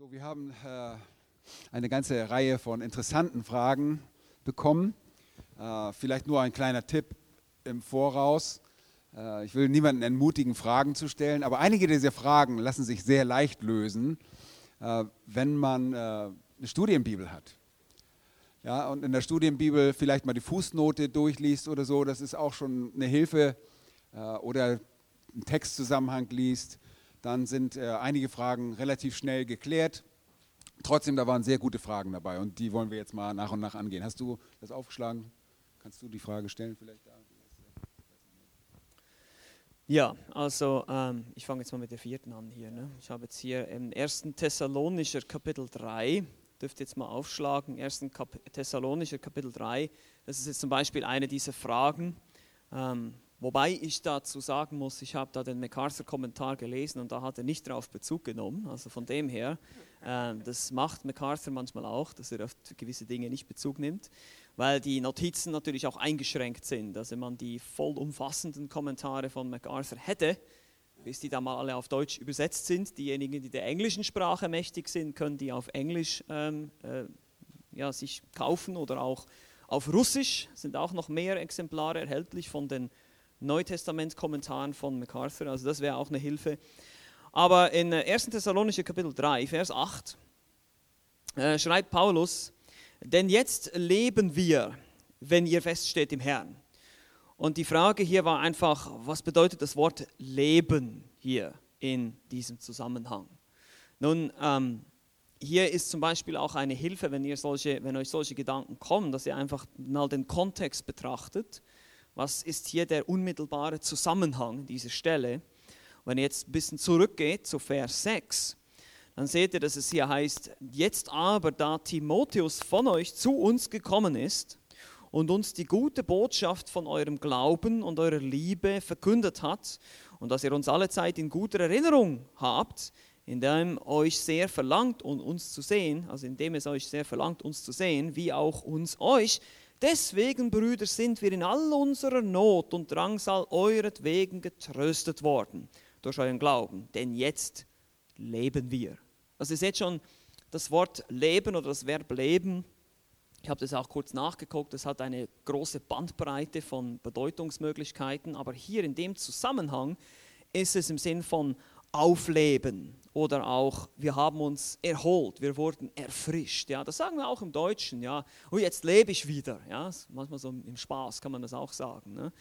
So, wir haben äh, eine ganze Reihe von interessanten Fragen bekommen. Äh, vielleicht nur ein kleiner Tipp im Voraus. Äh, ich will niemanden entmutigen, Fragen zu stellen, aber einige dieser Fragen lassen sich sehr leicht lösen, äh, wenn man äh, eine Studienbibel hat. Ja, und in der Studienbibel vielleicht mal die Fußnote durchliest oder so, das ist auch schon eine Hilfe. Äh, oder einen Textzusammenhang liest dann sind äh, einige Fragen relativ schnell geklärt. Trotzdem, da waren sehr gute Fragen dabei und die wollen wir jetzt mal nach und nach angehen. Hast du das aufgeschlagen? Kannst du die Frage stellen vielleicht? Ja, also ähm, ich fange jetzt mal mit der vierten an hier. Ne? Ich habe jetzt hier im 1. Thessalonischer Kapitel 3, dürft ihr jetzt mal aufschlagen, 1. Kap Thessalonischer Kapitel 3, das ist jetzt zum Beispiel eine dieser Fragen. Ähm, Wobei ich dazu sagen muss, ich habe da den MacArthur-Kommentar gelesen und da hat er nicht darauf Bezug genommen. Also von dem her, äh, das macht MacArthur manchmal auch, dass er auf gewisse Dinge nicht Bezug nimmt, weil die Notizen natürlich auch eingeschränkt sind. Also wenn man die vollumfassenden Kommentare von MacArthur hätte, bis die da mal alle auf Deutsch übersetzt sind, diejenigen, die der englischen Sprache mächtig sind, können die auf Englisch ähm, äh, ja, sich kaufen oder auch auf Russisch sind auch noch mehr Exemplare erhältlich von den Neutestament-Kommentaren von MacArthur, also das wäre auch eine Hilfe. Aber in 1. Äh, Thessalonischer Kapitel 3, Vers 8, äh, schreibt Paulus, denn jetzt leben wir, wenn ihr feststeht im Herrn. Und die Frage hier war einfach, was bedeutet das Wort Leben hier in diesem Zusammenhang? Nun, ähm, hier ist zum Beispiel auch eine Hilfe, wenn, ihr solche, wenn euch solche Gedanken kommen, dass ihr einfach mal den Kontext betrachtet was ist hier der unmittelbare Zusammenhang dieser Stelle? Wenn ihr jetzt ein bisschen zurückgeht zu Vers 6, dann seht ihr, dass es hier heißt, jetzt aber, da Timotheus von euch zu uns gekommen ist und uns die gute Botschaft von eurem Glauben und eurer Liebe verkündet hat und dass ihr uns alle Zeit in guter Erinnerung habt, indem euch sehr verlangt, uns zu sehen, also indem es euch sehr verlangt, uns zu sehen, wie auch uns euch, Deswegen, Brüder, sind wir in all unserer Not und Drangsal euretwegen getröstet worden durch euren Glauben. Denn jetzt leben wir. Also ihr seht schon, das Wort leben oder das Verb leben, ich habe das auch kurz nachgeguckt, es hat eine große Bandbreite von Bedeutungsmöglichkeiten, aber hier in dem Zusammenhang ist es im Sinn von aufleben oder auch wir haben uns erholt, wir wurden erfrischt. Ja, das sagen wir auch im Deutschen. Ja, oh, jetzt lebe ich wieder. Ja, manchmal so im Spaß kann man das auch sagen. Ne?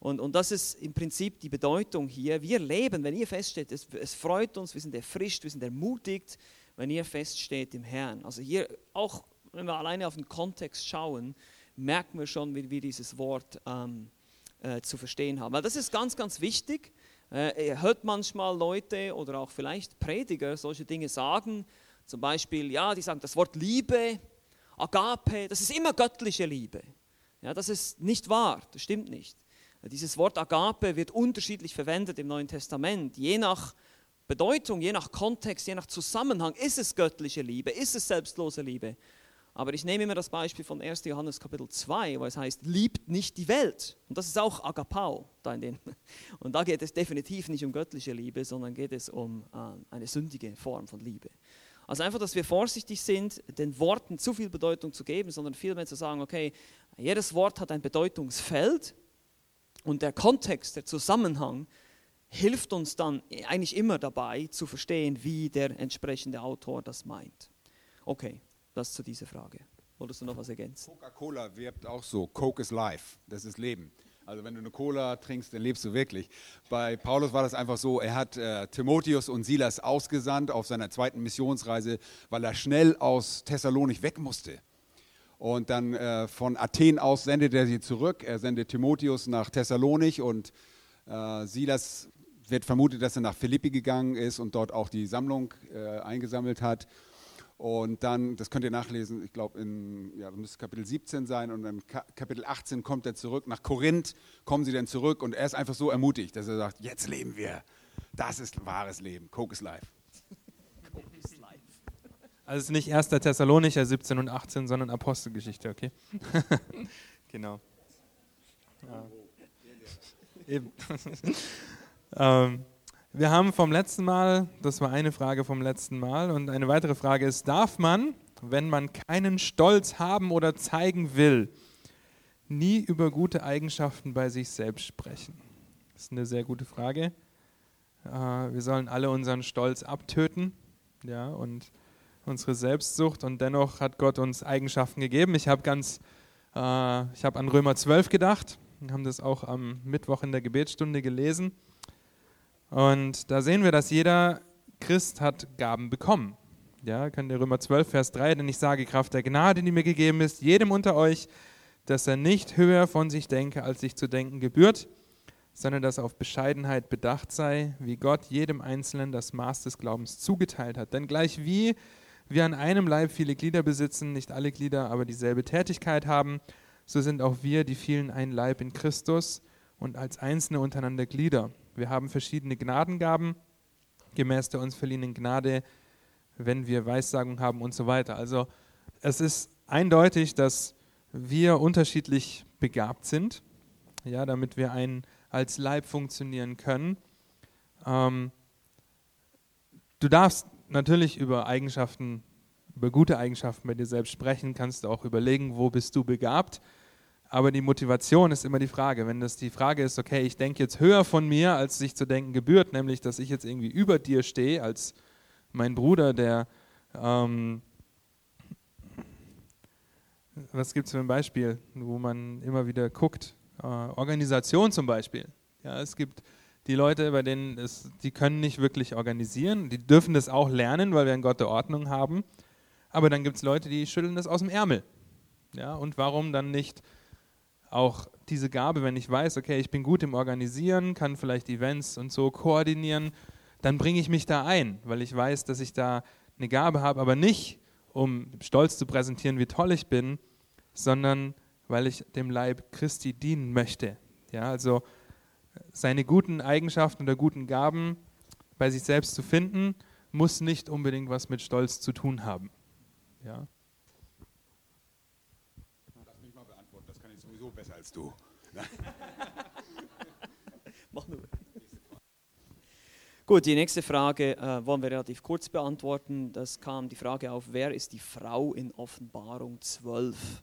Und, und das ist im Prinzip die Bedeutung hier. Wir leben, wenn ihr feststeht, es, es freut uns, wir sind erfrischt, wir sind ermutigt, wenn ihr feststeht im Herrn. Also hier auch, wenn wir alleine auf den Kontext schauen, merken wir schon, wie wir dieses Wort ähm, äh, zu verstehen haben. Weil das ist ganz, ganz wichtig äh, hört manchmal Leute oder auch vielleicht Prediger solche Dinge sagen, zum Beispiel, ja, die sagen das Wort Liebe, Agape, das ist immer göttliche Liebe. Ja, das ist nicht wahr, das stimmt nicht. Dieses Wort Agape wird unterschiedlich verwendet im Neuen Testament. Je nach Bedeutung, je nach Kontext, je nach Zusammenhang ist es göttliche Liebe, ist es selbstlose Liebe. Aber ich nehme immer das Beispiel von 1. Johannes Kapitel 2, wo es heißt, liebt nicht die Welt. Und das ist auch Agapau. Da in den. Und da geht es definitiv nicht um göttliche Liebe, sondern geht es um äh, eine sündige Form von Liebe. Also einfach, dass wir vorsichtig sind, den Worten zu viel Bedeutung zu geben, sondern vielmehr zu sagen, okay, jedes Wort hat ein Bedeutungsfeld und der Kontext, der Zusammenhang hilft uns dann eigentlich immer dabei zu verstehen, wie der entsprechende Autor das meint. Okay, das zu dieser Frage. Wolltest du noch was ergänzen? Coca-Cola wirbt auch so, Coke is life, das ist Leben. Also wenn du eine Cola trinkst, dann lebst du wirklich. Bei Paulus war das einfach so, er hat äh, Timotheus und Silas ausgesandt auf seiner zweiten Missionsreise, weil er schnell aus Thessalonich weg musste. Und dann äh, von Athen aus sendet er sie zurück. Er sendet Timotheus nach Thessalonich und äh, Silas wird vermutet, dass er nach Philippi gegangen ist und dort auch die Sammlung äh, eingesammelt hat. Und dann, das könnt ihr nachlesen, ich glaube, in ja, müsste Kapitel 17 sein und dann Kapitel 18 kommt er zurück. Nach Korinth kommen sie dann zurück und er ist einfach so ermutigt, dass er sagt: Jetzt leben wir. Das ist wahres Leben. Coke is life. Coke is life. Also es ist nicht 1. Thessalonicher 17 und 18, sondern Apostelgeschichte, okay? genau. Ja. Eben. ähm, Wir haben vom letzten Mal, das war eine Frage vom letzten Mal, und eine weitere Frage ist, darf man, wenn man keinen Stolz haben oder zeigen will, nie über gute Eigenschaften bei sich selbst sprechen? Das ist eine sehr gute Frage. Äh, wir sollen alle unseren Stolz abtöten ja, und unsere Selbstsucht und dennoch hat Gott uns Eigenschaften gegeben. Ich habe ganz, äh, ich habe an Römer 12 gedacht, wir haben das auch am Mittwoch in der Gebetsstunde gelesen und da sehen wir, dass jeder Christ hat Gaben bekommen. Ja, könnt ihr Römer 12, Vers 3, denn ich sage, Kraft der Gnade, die mir gegeben ist, jedem unter euch, dass er nicht höher von sich denke, als sich zu denken gebührt, sondern dass er auf Bescheidenheit bedacht sei, wie Gott jedem Einzelnen das Maß des Glaubens zugeteilt hat. Denn gleich wie wir an einem Leib viele Glieder besitzen, nicht alle Glieder aber dieselbe Tätigkeit haben, so sind auch wir, die vielen, ein Leib in Christus und als Einzelne untereinander Glieder. Wir haben verschiedene Gnadengaben, gemäß der uns verliehenen Gnade, wenn wir Weissagung haben und so weiter. Also es ist eindeutig, dass wir unterschiedlich begabt sind, ja, damit wir ein, als Leib funktionieren können. Ähm, du darfst natürlich über Eigenschaften, über gute Eigenschaften bei dir selbst sprechen, kannst du auch überlegen, wo bist du begabt. Aber die Motivation ist immer die Frage. Wenn das die Frage ist, okay, ich denke jetzt höher von mir, als sich zu denken gebührt, nämlich, dass ich jetzt irgendwie über dir stehe, als mein Bruder, der, ähm, was gibt es für ein Beispiel, wo man immer wieder guckt? Äh, Organisation zum Beispiel. Ja, es gibt die Leute, bei denen es, die können nicht wirklich organisieren, die dürfen das auch lernen, weil wir einen Gott der Ordnung haben. Aber dann gibt es Leute, die schütteln das aus dem Ärmel. Ja, und warum dann nicht auch diese Gabe, wenn ich weiß, okay, ich bin gut im Organisieren, kann vielleicht Events und so koordinieren, dann bringe ich mich da ein, weil ich weiß, dass ich da eine Gabe habe, aber nicht, um stolz zu präsentieren, wie toll ich bin, sondern weil ich dem Leib Christi dienen möchte. Ja, also seine guten Eigenschaften oder guten Gaben bei sich selbst zu finden, muss nicht unbedingt was mit Stolz zu tun haben. Ja. Lass mich mal beantworten, das kann ich du. Mach nur. Gut, die nächste Frage äh, wollen wir relativ kurz beantworten. Das kam die Frage auf, wer ist die Frau in Offenbarung 12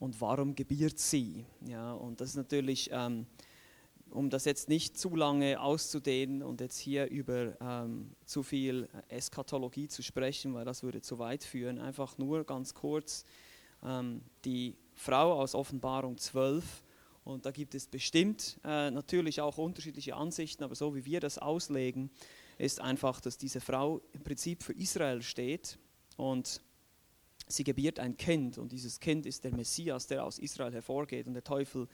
und warum gebiert sie? Ja, und das ist natürlich ähm, um das jetzt nicht zu lange auszudehnen und jetzt hier über ähm, zu viel Eschatologie zu sprechen, weil das würde zu weit führen, einfach nur ganz kurz ähm, die Frau aus Offenbarung 12. Und da gibt es bestimmt äh, natürlich auch unterschiedliche Ansichten, aber so wie wir das auslegen, ist einfach, dass diese Frau im Prinzip für Israel steht und sie gebiert ein Kind und dieses Kind ist der Messias, der aus Israel hervorgeht und der Teufel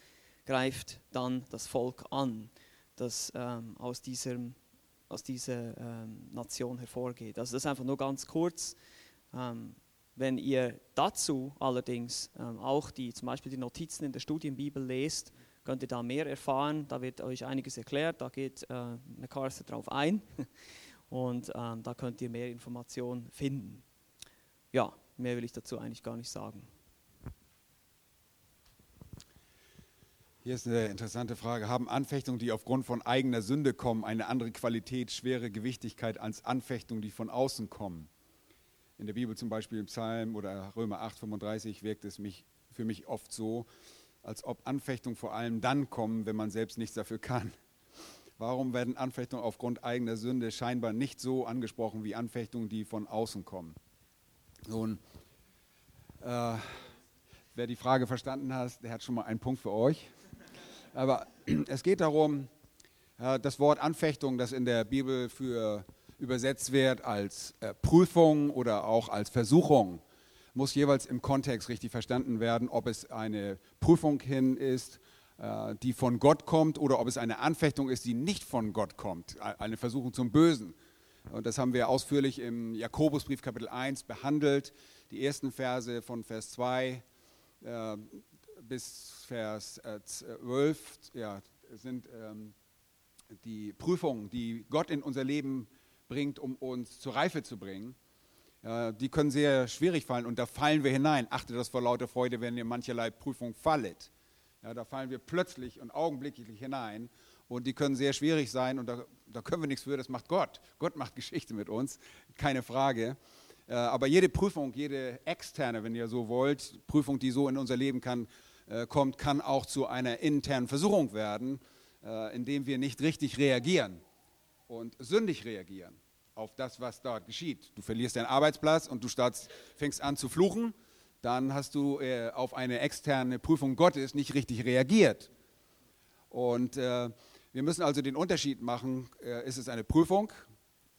greift dann das Volk an, das ähm, aus, diesem, aus dieser ähm, Nation hervorgeht. Also das ist einfach nur ganz kurz. Ähm, wenn ihr dazu allerdings ähm, auch die, zum Beispiel die Notizen in der Studienbibel lest, könnt ihr da mehr erfahren. Da wird euch einiges erklärt, da geht äh, MacArthur drauf ein und ähm, da könnt ihr mehr Informationen finden. Ja, mehr will ich dazu eigentlich gar nicht sagen. Hier ist eine interessante Frage. Haben Anfechtungen, die aufgrund von eigener Sünde kommen, eine andere Qualität, schwere Gewichtigkeit als Anfechtungen, die von außen kommen? In der Bibel zum Beispiel im Psalm oder Römer 8, 35 wirkt es mich, für mich oft so, als ob Anfechtungen vor allem dann kommen, wenn man selbst nichts dafür kann. Warum werden Anfechtungen aufgrund eigener Sünde scheinbar nicht so angesprochen wie Anfechtungen, die von außen kommen? Nun, äh, wer die Frage verstanden hat, der hat schon mal einen Punkt für euch. Aber es geht darum, das Wort Anfechtung, das in der Bibel für übersetzt wird als äh, Prüfung oder auch als Versuchung, muss jeweils im Kontext richtig verstanden werden, ob es eine Prüfung hin ist, äh, die von Gott kommt oder ob es eine Anfechtung ist, die nicht von Gott kommt, eine Versuchung zum Bösen. Und das haben wir ausführlich im Jakobusbrief Kapitel 1 behandelt. Die ersten Verse von Vers 2 bis Vers 12 äh, ja, sind ähm, die Prüfungen, die Gott in unser Leben bringt, um uns zur Reife zu bringen. Ja, die können sehr schwierig fallen und da fallen wir hinein. Achte das vor lauter Freude, wenn ihr mancherlei Prüfung fallet. Ja, da fallen wir plötzlich und augenblicklich hinein und die können sehr schwierig sein und da, da können wir nichts für, das macht Gott. Gott macht Geschichte mit uns, keine Frage. Äh, aber jede Prüfung, jede externe, wenn ihr so wollt, Prüfung, die so in unser Leben kann, äh, kommt, kann auch zu einer internen Versuchung werden, äh, indem wir nicht richtig reagieren und sündig reagieren auf das, was dort geschieht. Du verlierst deinen Arbeitsplatz und du startst, fängst an zu fluchen, dann hast du äh, auf eine externe Prüfung Gottes nicht richtig reagiert. Und äh, wir müssen also den Unterschied machen, äh, ist es eine Prüfung,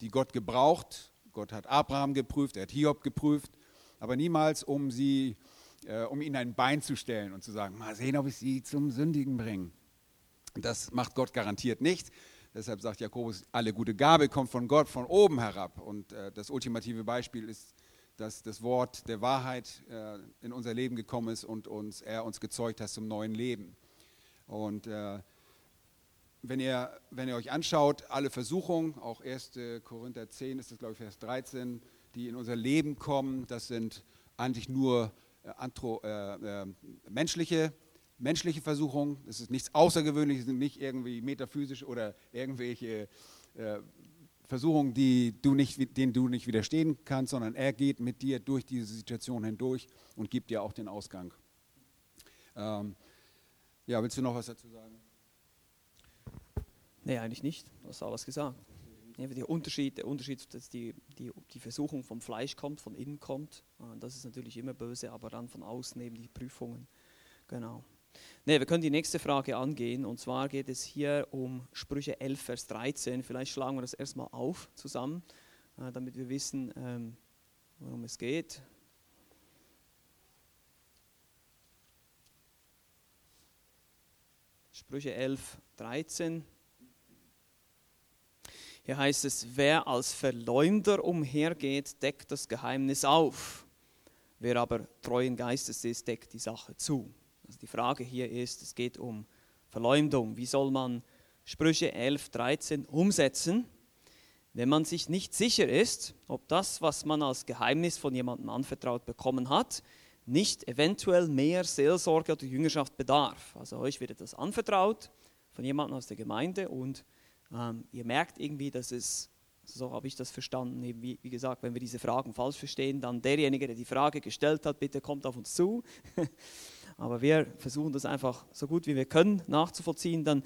die Gott gebraucht. Gott hat Abraham geprüft, er hat Hiob geprüft, aber niemals, um, sie, äh, um ihnen ein Bein zu stellen und zu sagen, mal sehen, ob ich sie zum Sündigen bringe. Das macht Gott garantiert nicht. Deshalb sagt Jakobus, alle gute Gabe kommt von Gott von oben herab. Und äh, das ultimative Beispiel ist, dass das Wort der Wahrheit äh, in unser Leben gekommen ist und uns, er uns gezeugt hat zum neuen Leben. Und äh, wenn, ihr, wenn ihr euch anschaut, alle Versuchungen, auch 1. Korinther 10 ist das, glaube ich, Vers 13, die in unser Leben kommen, das sind eigentlich nur äh, antro, äh, äh, menschliche Versuchung, es ist nichts Außergewöhnliches, nicht irgendwie metaphysisch oder irgendwelche äh, Versuchungen, die du nicht, denen du nicht widerstehen kannst, sondern er geht mit dir durch diese Situation hindurch und gibt dir auch den Ausgang. Ähm, ja, willst du noch was dazu sagen? Nee, eigentlich nicht. Du hast alles gesagt. Der Unterschied, der Unterschied, dass die, die, die Versuchung vom Fleisch kommt, von innen kommt, äh, das ist natürlich immer böse, aber dann von außen eben die Prüfungen. Genau. Ne, wir können die nächste Frage angehen und zwar geht es hier um Sprüche 11, Vers 13. Vielleicht schlagen wir das erstmal auf zusammen, äh, damit wir wissen, ähm, worum es geht. Sprüche 11, 13. Hier heißt es, wer als Verleumder umhergeht, deckt das Geheimnis auf. Wer aber treuen Geistes ist, deckt die Sache zu. Also die Frage hier ist, es geht um Verleumdung. Wie soll man Sprüche 11, 13 umsetzen, wenn man sich nicht sicher ist, ob das, was man als Geheimnis von jemandem anvertraut bekommen hat, nicht eventuell mehr Seelsorge oder Jüngerschaft bedarf. Also euch wird etwas anvertraut von jemandem aus der Gemeinde und ähm, ihr merkt irgendwie, dass es, so habe ich das verstanden, eben wie, wie, gesagt, wenn wir diese Fragen falsch verstehen, dann derjenige, der die Frage gestellt hat, bitte kommt auf uns zu. aber wir versuchen das einfach so gut wie wir können nachzuvollziehen, dann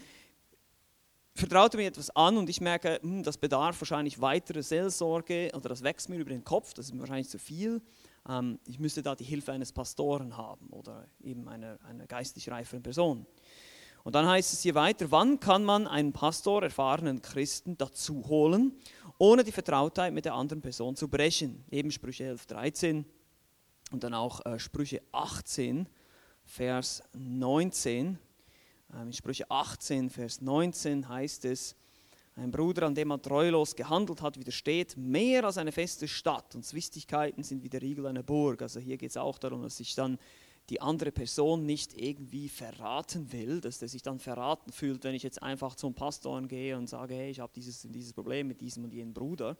vertraut er mir etwas an und ich merke, hm, das bedarf wahrscheinlich weiterer Seelsorge oder das wächst mir über den Kopf, das ist mir wahrscheinlich zu viel. Ähm, ich müsste da die Hilfe eines Pastoren haben oder eben einer, einer geistig reiferen Person. Und dann heißt es hier weiter, wann kann man einen Pastor, erfahrenen Christen dazu holen, ohne die Vertrautheit mit der anderen Person zu brechen? Eben Sprüche 11, 13 und dann auch äh, Sprüche 18, Vers 19. Ähm, in Sprüche 18, Vers 19 heißt es, ein Bruder, an dem man treulos gehandelt hat, widersteht mehr als eine feste Stadt und Zwistigkeiten sind wie der Riegel einer Burg. Also hier geht es auch darum, dass sich dann die andere Person nicht irgendwie verraten will, dass der sich dann verraten fühlt, wenn ich jetzt einfach zum Pastor gehe und sage, hey, ich habe dieses, dieses Problem mit diesem und jenem Bruder.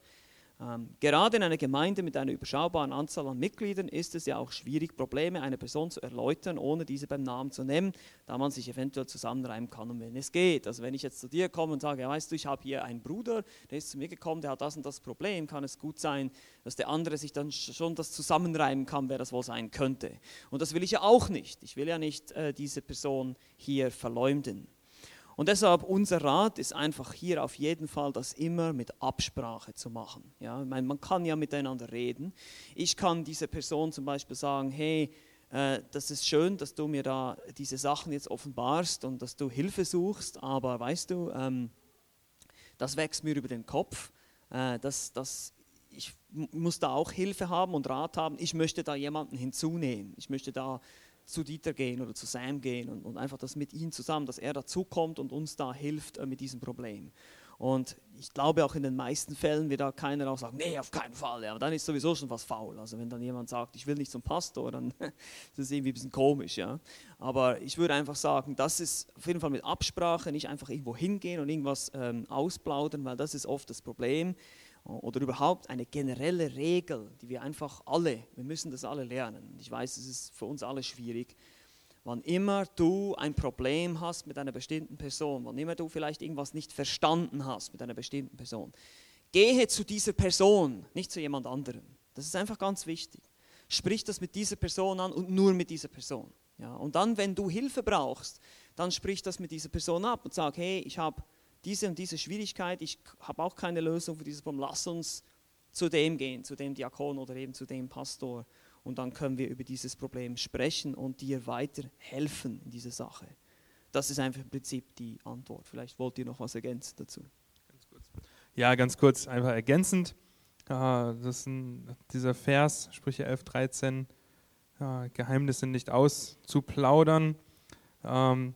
Ähm, gerade in einer Gemeinde mit einer überschaubaren Anzahl an Mitgliedern ist es ja auch schwierig, Probleme einer Person zu erläutern, ohne diese beim Namen zu nennen, da man sich eventuell zusammenreimen kann, um wen es geht. Also wenn ich jetzt zu dir komme und sage, ja, weißt du, ich habe hier einen Bruder, der ist zu mir gekommen, der hat das und das Problem, kann es gut sein, dass der andere sich dann schon das zusammenreimen kann, wer das wohl sein könnte. Und das will ich ja auch nicht. Ich will ja nicht äh, diese Person hier verleumden. Und deshalb unser Rat ist einfach hier auf jeden Fall, das immer mit Absprache zu machen. Ja, meine, man kann ja miteinander reden. Ich kann dieser Person zum Beispiel sagen, hey, äh, das ist schön, dass du mir da diese Sachen jetzt offenbarst und dass du Hilfe suchst, aber weißt du, ähm, das wächst mir über den Kopf. Äh, das, das, ich muss da auch Hilfe haben und Rat haben. Ich möchte da jemanden hinzunehmen. Ich möchte da zu Dieter gehen oder zu Sam gehen und, und einfach das mit ihm zusammen, dass er dazukommt und uns da hilft äh, mit diesem Problem. Und ich glaube auch in den meisten Fällen wird da keiner auch sagen, nee, auf keinen Fall. Ja, dann ist sowieso schon was faul. Also wenn dann jemand sagt, ich will nicht zum Pastor, dann ist das irgendwie ein bisschen komisch. Ja. Aber ich würde einfach sagen, das ist auf jeden Fall mit Absprache, nicht einfach irgendwo hingehen und irgendwas ähm, ausplaudern, weil das ist oft das Problem oder überhaupt eine generelle Regel, die wir einfach alle, wir müssen das alle lernen. Ich weiß, es ist für uns alle schwierig, Wann immer du ein Problem hast mit einer bestimmten Person, wann immer du vielleicht irgendwas nicht verstanden hast mit einer bestimmten Person, gehe zu dieser Person, nicht zu jemand anderem. Das ist einfach ganz wichtig. Sprich das mit dieser Person an und nur mit dieser Person. Ja, und dann, wenn du Hilfe brauchst, dann sprich das mit dieser Person ab und sag, hey, ich habe diese und diese Schwierigkeit, ich habe auch keine Lösung für dieses Problem, lass uns zu dem gehen, zu dem Diakon oder eben zu dem Pastor und dann können wir über dieses Problem sprechen und dir weiterhelfen in dieser Sache. Das ist einfach im Prinzip die Antwort. Vielleicht wollt ihr noch was ergänzen dazu. Ja, ganz kurz, einfach ergänzend. ist ein, dieser Vers, Sprüche 11, 13, Geheimnisse nicht auszuplaudern. Ähm,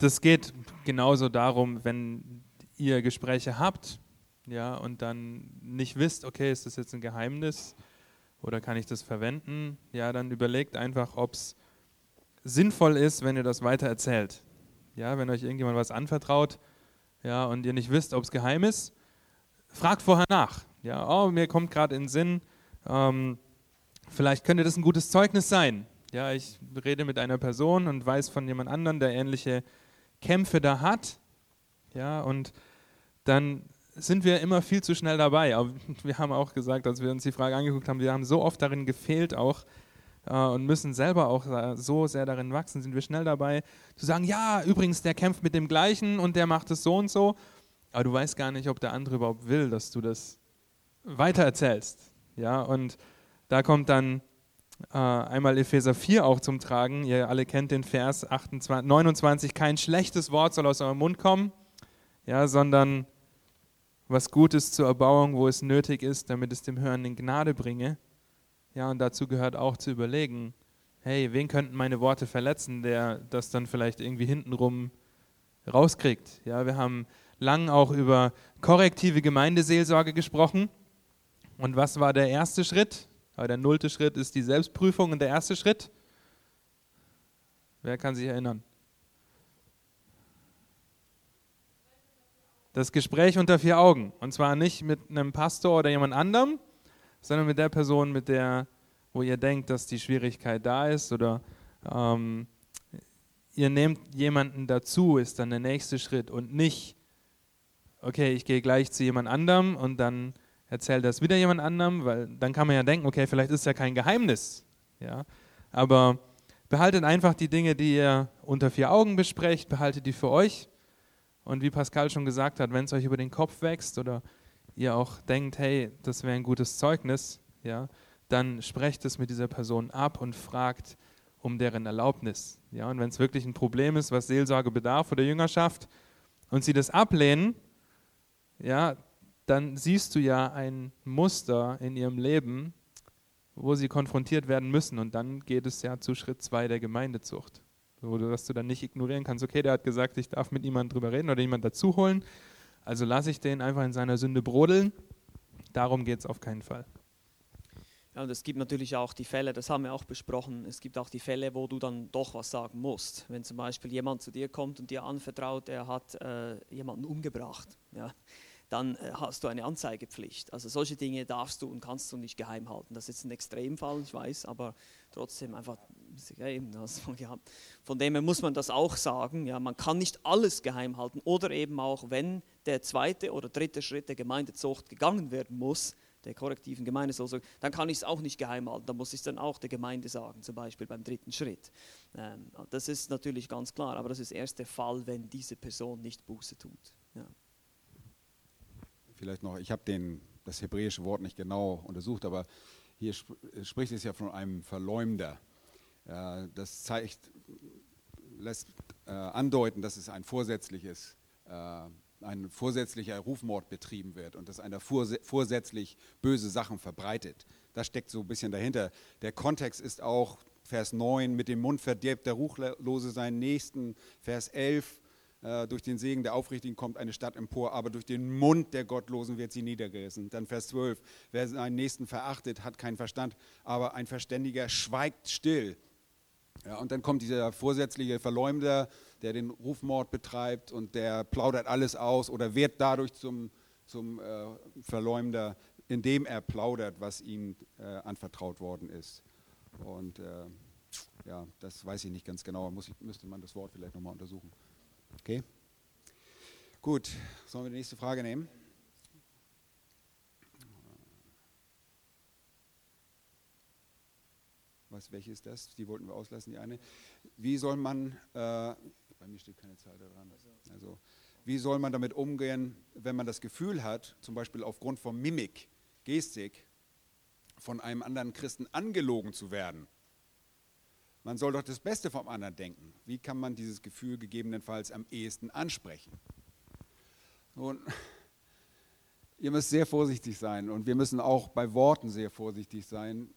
das geht genauso darum, wenn ihr Gespräche habt ja, und dann nicht wisst, okay, ist das jetzt ein Geheimnis, oder kann ich das verwenden? Ja, dann überlegt einfach, ob es sinnvoll ist, wenn ihr das weiter erzählt. Ja, wenn euch irgendjemand was anvertraut, ja, und ihr nicht wisst, ob es geheim ist, fragt vorher nach. Ja, oh, mir kommt gerade in den Sinn, ähm, vielleicht könnte das ein gutes Zeugnis sein. Ja, ich rede mit einer Person und weiß von jemand anderen, der ähnliche Kämpfe da hat. Ja, und dann sind wir immer viel zu schnell dabei. Aber wir haben auch gesagt, als wir uns die Frage angeguckt haben, wir haben so oft darin gefehlt auch äh, und müssen selber auch äh, so sehr darin wachsen, sind wir schnell dabei zu sagen, ja, übrigens, der kämpft mit dem gleichen und der macht es so und so. Aber du weißt gar nicht, ob der andere überhaupt will, dass du das weitererzählst. Ja, und da kommt dann äh, einmal Epheser 4 auch zum Tragen. Ihr alle kennt den Vers 28, 29, kein schlechtes Wort soll aus eurem Mund kommen, ja, sondern was Gutes zur Erbauung, wo es nötig ist, damit es dem Hörenden Gnade bringe. Ja, und dazu gehört auch zu überlegen, hey, wen könnten meine Worte verletzen, der das dann vielleicht irgendwie hintenrum rauskriegt. Ja, wir haben lang auch über korrektive Gemeindeseelsorge gesprochen. Und was war der erste Schritt? Aber der nullte Schritt ist die Selbstprüfung und der erste Schritt? Wer kann sich erinnern? Das Gespräch unter vier Augen. Und zwar nicht mit einem Pastor oder jemand anderem, sondern mit der Person, mit der, wo ihr denkt, dass die Schwierigkeit da ist. Oder ähm, ihr nehmt jemanden dazu, ist dann der nächste Schritt. Und nicht, okay, ich gehe gleich zu jemand anderem und dann erzählt das wieder jemand anderem, weil dann kann man ja denken, okay, vielleicht ist ja kein Geheimnis. Ja? Aber behaltet einfach die Dinge, die ihr unter vier Augen besprecht, behaltet die für euch und wie Pascal schon gesagt hat, wenn es euch über den Kopf wächst oder ihr auch denkt, hey, das wäre ein gutes Zeugnis, ja, dann sprecht es mit dieser Person ab und fragt um deren Erlaubnis. Ja, und wenn es wirklich ein Problem ist, was Seelsorge bedarf oder Jüngerschaft, und sie das ablehnen, ja, dann siehst du ja ein Muster in ihrem Leben, wo sie konfrontiert werden müssen. Und dann geht es ja zu Schritt zwei der Gemeindezucht wo du, dass du dann nicht ignorieren kannst, okay, der hat gesagt, ich darf mit niemandem drüber reden oder jemand dazu holen, also lasse ich den einfach in seiner Sünde brodeln. Darum geht es auf keinen Fall. Ja, und es gibt natürlich auch die Fälle, das haben wir auch besprochen, es gibt auch die Fälle, wo du dann doch was sagen musst. Wenn zum Beispiel jemand zu dir kommt und dir anvertraut, er hat äh, jemanden umgebracht. Ja dann äh, hast du eine Anzeigepflicht. Also solche Dinge darfst du und kannst du nicht geheim halten. Das ist jetzt ein Extremfall, ich weiß, aber trotzdem einfach, ja, von dem her muss man das auch sagen. Ja, man kann nicht alles geheim halten oder eben auch, wenn der zweite oder dritte Schritt der Gemeindezucht gegangen werden muss, der korrektiven Gemeindezucht, dann kann ich es auch nicht geheim halten. Da muss ich es dann auch der Gemeinde sagen, zum Beispiel beim dritten Schritt. Ähm, das ist natürlich ganz klar, aber das ist erst der Fall, wenn diese Person nicht Buße tut. Ja vielleicht noch, ich habe das hebräische Wort nicht genau untersucht, aber hier sp spricht es ja von einem Verleumder. Äh, das zeigt, lässt äh, andeuten, dass es ein vorsätzliches, äh, ein vorsätzlicher Rufmord betrieben wird und dass einer vorsätzlich böse Sachen verbreitet. Das steckt so ein bisschen dahinter. Der Kontext ist auch Vers 9, mit dem Mund verdirbt der Ruchlose seinen Nächsten. Vers 11, äh, durch den Segen der Aufrichtigen kommt eine Stadt empor, aber durch den Mund der Gottlosen wird sie niedergerissen. Dann Vers 12, wer seinen Nächsten verachtet, hat keinen Verstand, aber ein Verständiger schweigt still. Ja, und dann kommt dieser vorsätzliche Verleumder, der den Rufmord betreibt und der plaudert alles aus oder wird dadurch zum, zum äh, Verleumder, indem er plaudert, was ihm äh, anvertraut worden ist. Und äh, ja, das weiß ich nicht ganz genau, muss müsste man das Wort vielleicht nochmal untersuchen. Okay? Gut, sollen wir die nächste Frage nehmen? Was, welche ist das? Die wollten wir auslassen, die eine. Wie soll man, äh, bei mir steht keine Zahl da also wie soll man damit umgehen, wenn man das Gefühl hat, zum Beispiel aufgrund von Mimik, Gestik, von einem anderen Christen angelogen zu werden? Man soll doch das Beste vom anderen denken. Wie kann man dieses Gefühl gegebenenfalls am ehesten ansprechen? Nun, ihr müsst sehr vorsichtig sein und wir müssen auch bei Worten sehr vorsichtig sein,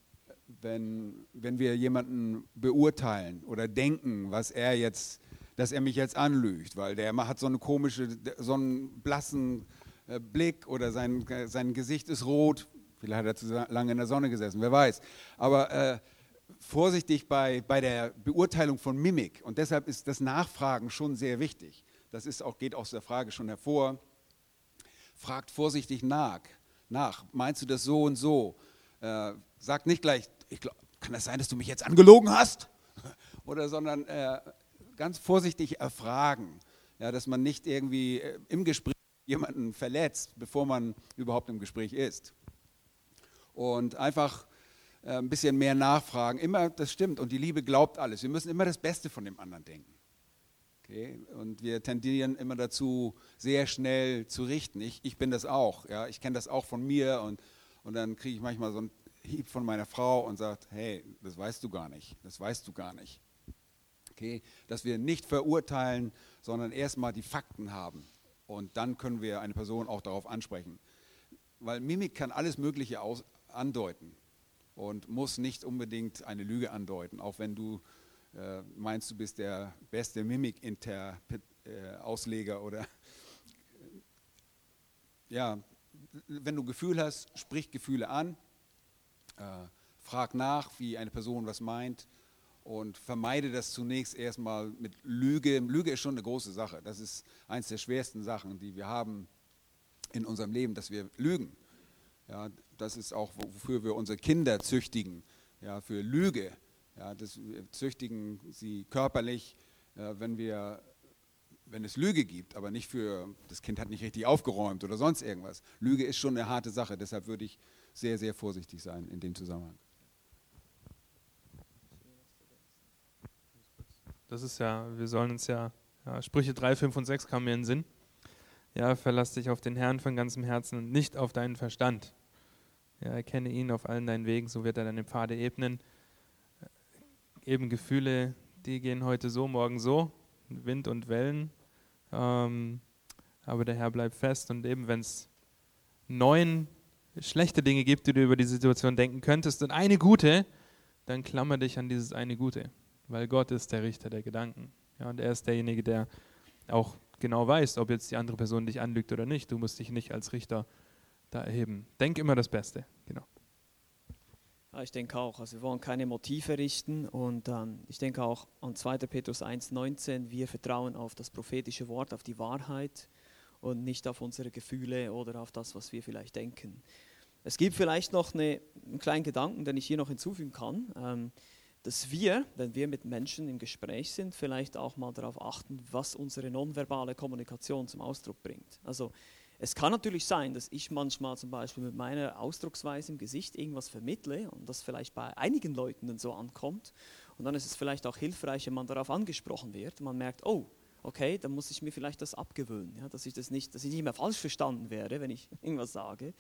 wenn, wenn wir jemanden beurteilen oder denken, was er jetzt, dass er mich jetzt anlügt, weil der hat so eine komische, so einen blassen äh, Blick oder sein, sein Gesicht ist rot. Vielleicht hat er zu lange in der Sonne gesessen, wer weiß. Aber äh, vorsichtig bei, bei der Beurteilung von Mimik. Und deshalb ist das Nachfragen schon sehr wichtig. Das ist auch, geht aus der Frage schon hervor. Fragt vorsichtig nach. nach. Meinst du das so und so? Äh, sagt nicht gleich, ich glaub, kann das sein, dass du mich jetzt angelogen hast? Oder sondern äh, ganz vorsichtig erfragen, ja, dass man nicht irgendwie äh, im Gespräch jemanden verletzt, bevor man überhaupt im Gespräch ist. Und einfach ein bisschen mehr nachfragen. Immer, das stimmt. Und die Liebe glaubt alles. Wir müssen immer das Beste von dem anderen denken. Okay? Und wir tendieren immer dazu, sehr schnell zu richten. Ich, ich bin das auch. Ja? Ich kenne das auch von mir. Und, und dann kriege ich manchmal so einen Hieb von meiner Frau und sagt, hey, das weißt du gar nicht. Das weißt du gar nicht. Okay? Dass wir nicht verurteilen, sondern erstmal die Fakten haben. Und dann können wir eine Person auch darauf ansprechen. Weil Mimik kann alles Mögliche aus, andeuten und muss nicht unbedingt eine Lüge andeuten, auch wenn du äh, meinst, du bist der beste Mimik-Ausleger äh, oder ja, wenn du Gefühl hast, sprich Gefühle an, äh, frag nach, wie eine Person was meint und vermeide das zunächst erstmal mit Lüge. Lüge ist schon eine große Sache. Das ist eines der schwersten Sachen, die wir haben in unserem Leben, dass wir lügen. Ja, das ist auch, wofür wir unsere Kinder züchtigen, ja, für Lüge. Ja, das, wir züchtigen sie körperlich, ja, wenn, wir, wenn es Lüge gibt, aber nicht für, das Kind hat nicht richtig aufgeräumt oder sonst irgendwas. Lüge ist schon eine harte Sache, deshalb würde ich sehr, sehr vorsichtig sein in dem Zusammenhang. Das ist ja, wir sollen uns ja, ja Sprüche 3, 5 und 6 kamen mir in den Sinn. Ja, verlass dich auf den Herrn von ganzem Herzen und nicht auf deinen Verstand. Ja, erkenne ihn auf allen deinen Wegen, so wird er deine Pfade ebnen. Eben Gefühle, die gehen heute so, morgen so, Wind und Wellen. Ähm, aber der Herr bleibt fest und eben wenn es neun schlechte Dinge gibt, die du über die Situation denken könntest und eine gute, dann klammer dich an dieses eine Gute, weil Gott ist der Richter der Gedanken. Ja, und er ist derjenige, der auch genau weißt, ob jetzt die andere Person dich anlügt oder nicht. Du musst dich nicht als Richter da erheben. Denk immer das Beste. Ja, ich denke auch. Also wir wollen keine Motive richten und ähm, ich denke auch an 2. Petrus 1,19, wir vertrauen auf das prophetische Wort, auf die Wahrheit und nicht auf unsere Gefühle oder auf das, was wir vielleicht denken. Es gibt vielleicht noch eine, einen kleinen Gedanken, den ich hier noch hinzufügen kann. Ähm, dass wir, wenn wir mit Menschen im Gespräch sind, vielleicht auch mal darauf achten, was unsere nonverbale Kommunikation zum Ausdruck bringt. Also es kann natürlich sein, dass ich manchmal zum Beispiel mit meiner Ausdrucksweise im Gesicht irgendwas vermittle und das vielleicht bei einigen Leuten dann so ankommt. Und dann ist es vielleicht auch hilfreich, wenn man darauf angesprochen wird. Man merkt, oh, okay, dann muss ich mir vielleicht das abgewöhnen, ja, dass ich das nicht, dass ich nicht mehr falsch verstanden werde, wenn ich irgendwas sage.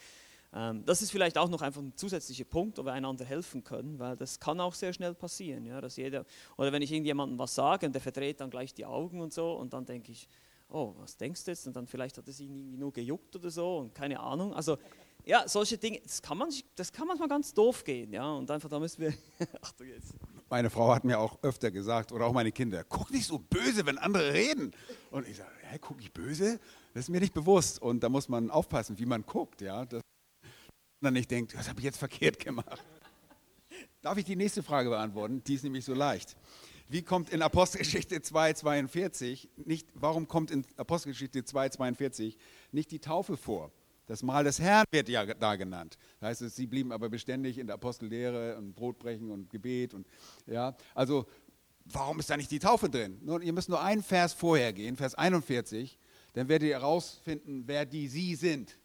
Ähm, das ist vielleicht auch noch einfach ein zusätzlicher Punkt, wo wir einander helfen können, weil das kann auch sehr schnell passieren, ja, dass jeder, oder wenn ich irgendjemandem was sage und der verdreht dann gleich die Augen und so und dann denke ich, oh, was denkst du jetzt? Und dann vielleicht hat es ihn irgendwie nur gejuckt oder so und keine Ahnung. Also ja, solche Dinge, das kann, man, das kann manchmal ganz doof gehen, ja, und einfach da müssen wir, Achtung jetzt. Meine Frau hat mir auch öfter gesagt, oder auch meine Kinder, guck nicht so böse, wenn andere reden. Und ich sage, hä, guck ich böse? Das ist mir nicht bewusst. Und da muss man aufpassen, wie man guckt, ja. Das dann nicht denkt, was habe ich jetzt verkehrt gemacht? Darf ich die nächste Frage beantworten? Die ist nämlich so leicht. Wie kommt in Apostelgeschichte 2,42 nicht, warum kommt in Apostelgeschichte 2,42 nicht die Taufe vor? Das Mahl des Herrn wird ja da genannt. Da heißt es, sie blieben aber beständig in der Apostellehre und Brotbrechen und Gebet. Und, ja. Also warum ist da nicht die Taufe drin? Nun, ihr müsst nur einen Vers vorher gehen, Vers 41, dann werdet ihr herausfinden, wer die sie sind.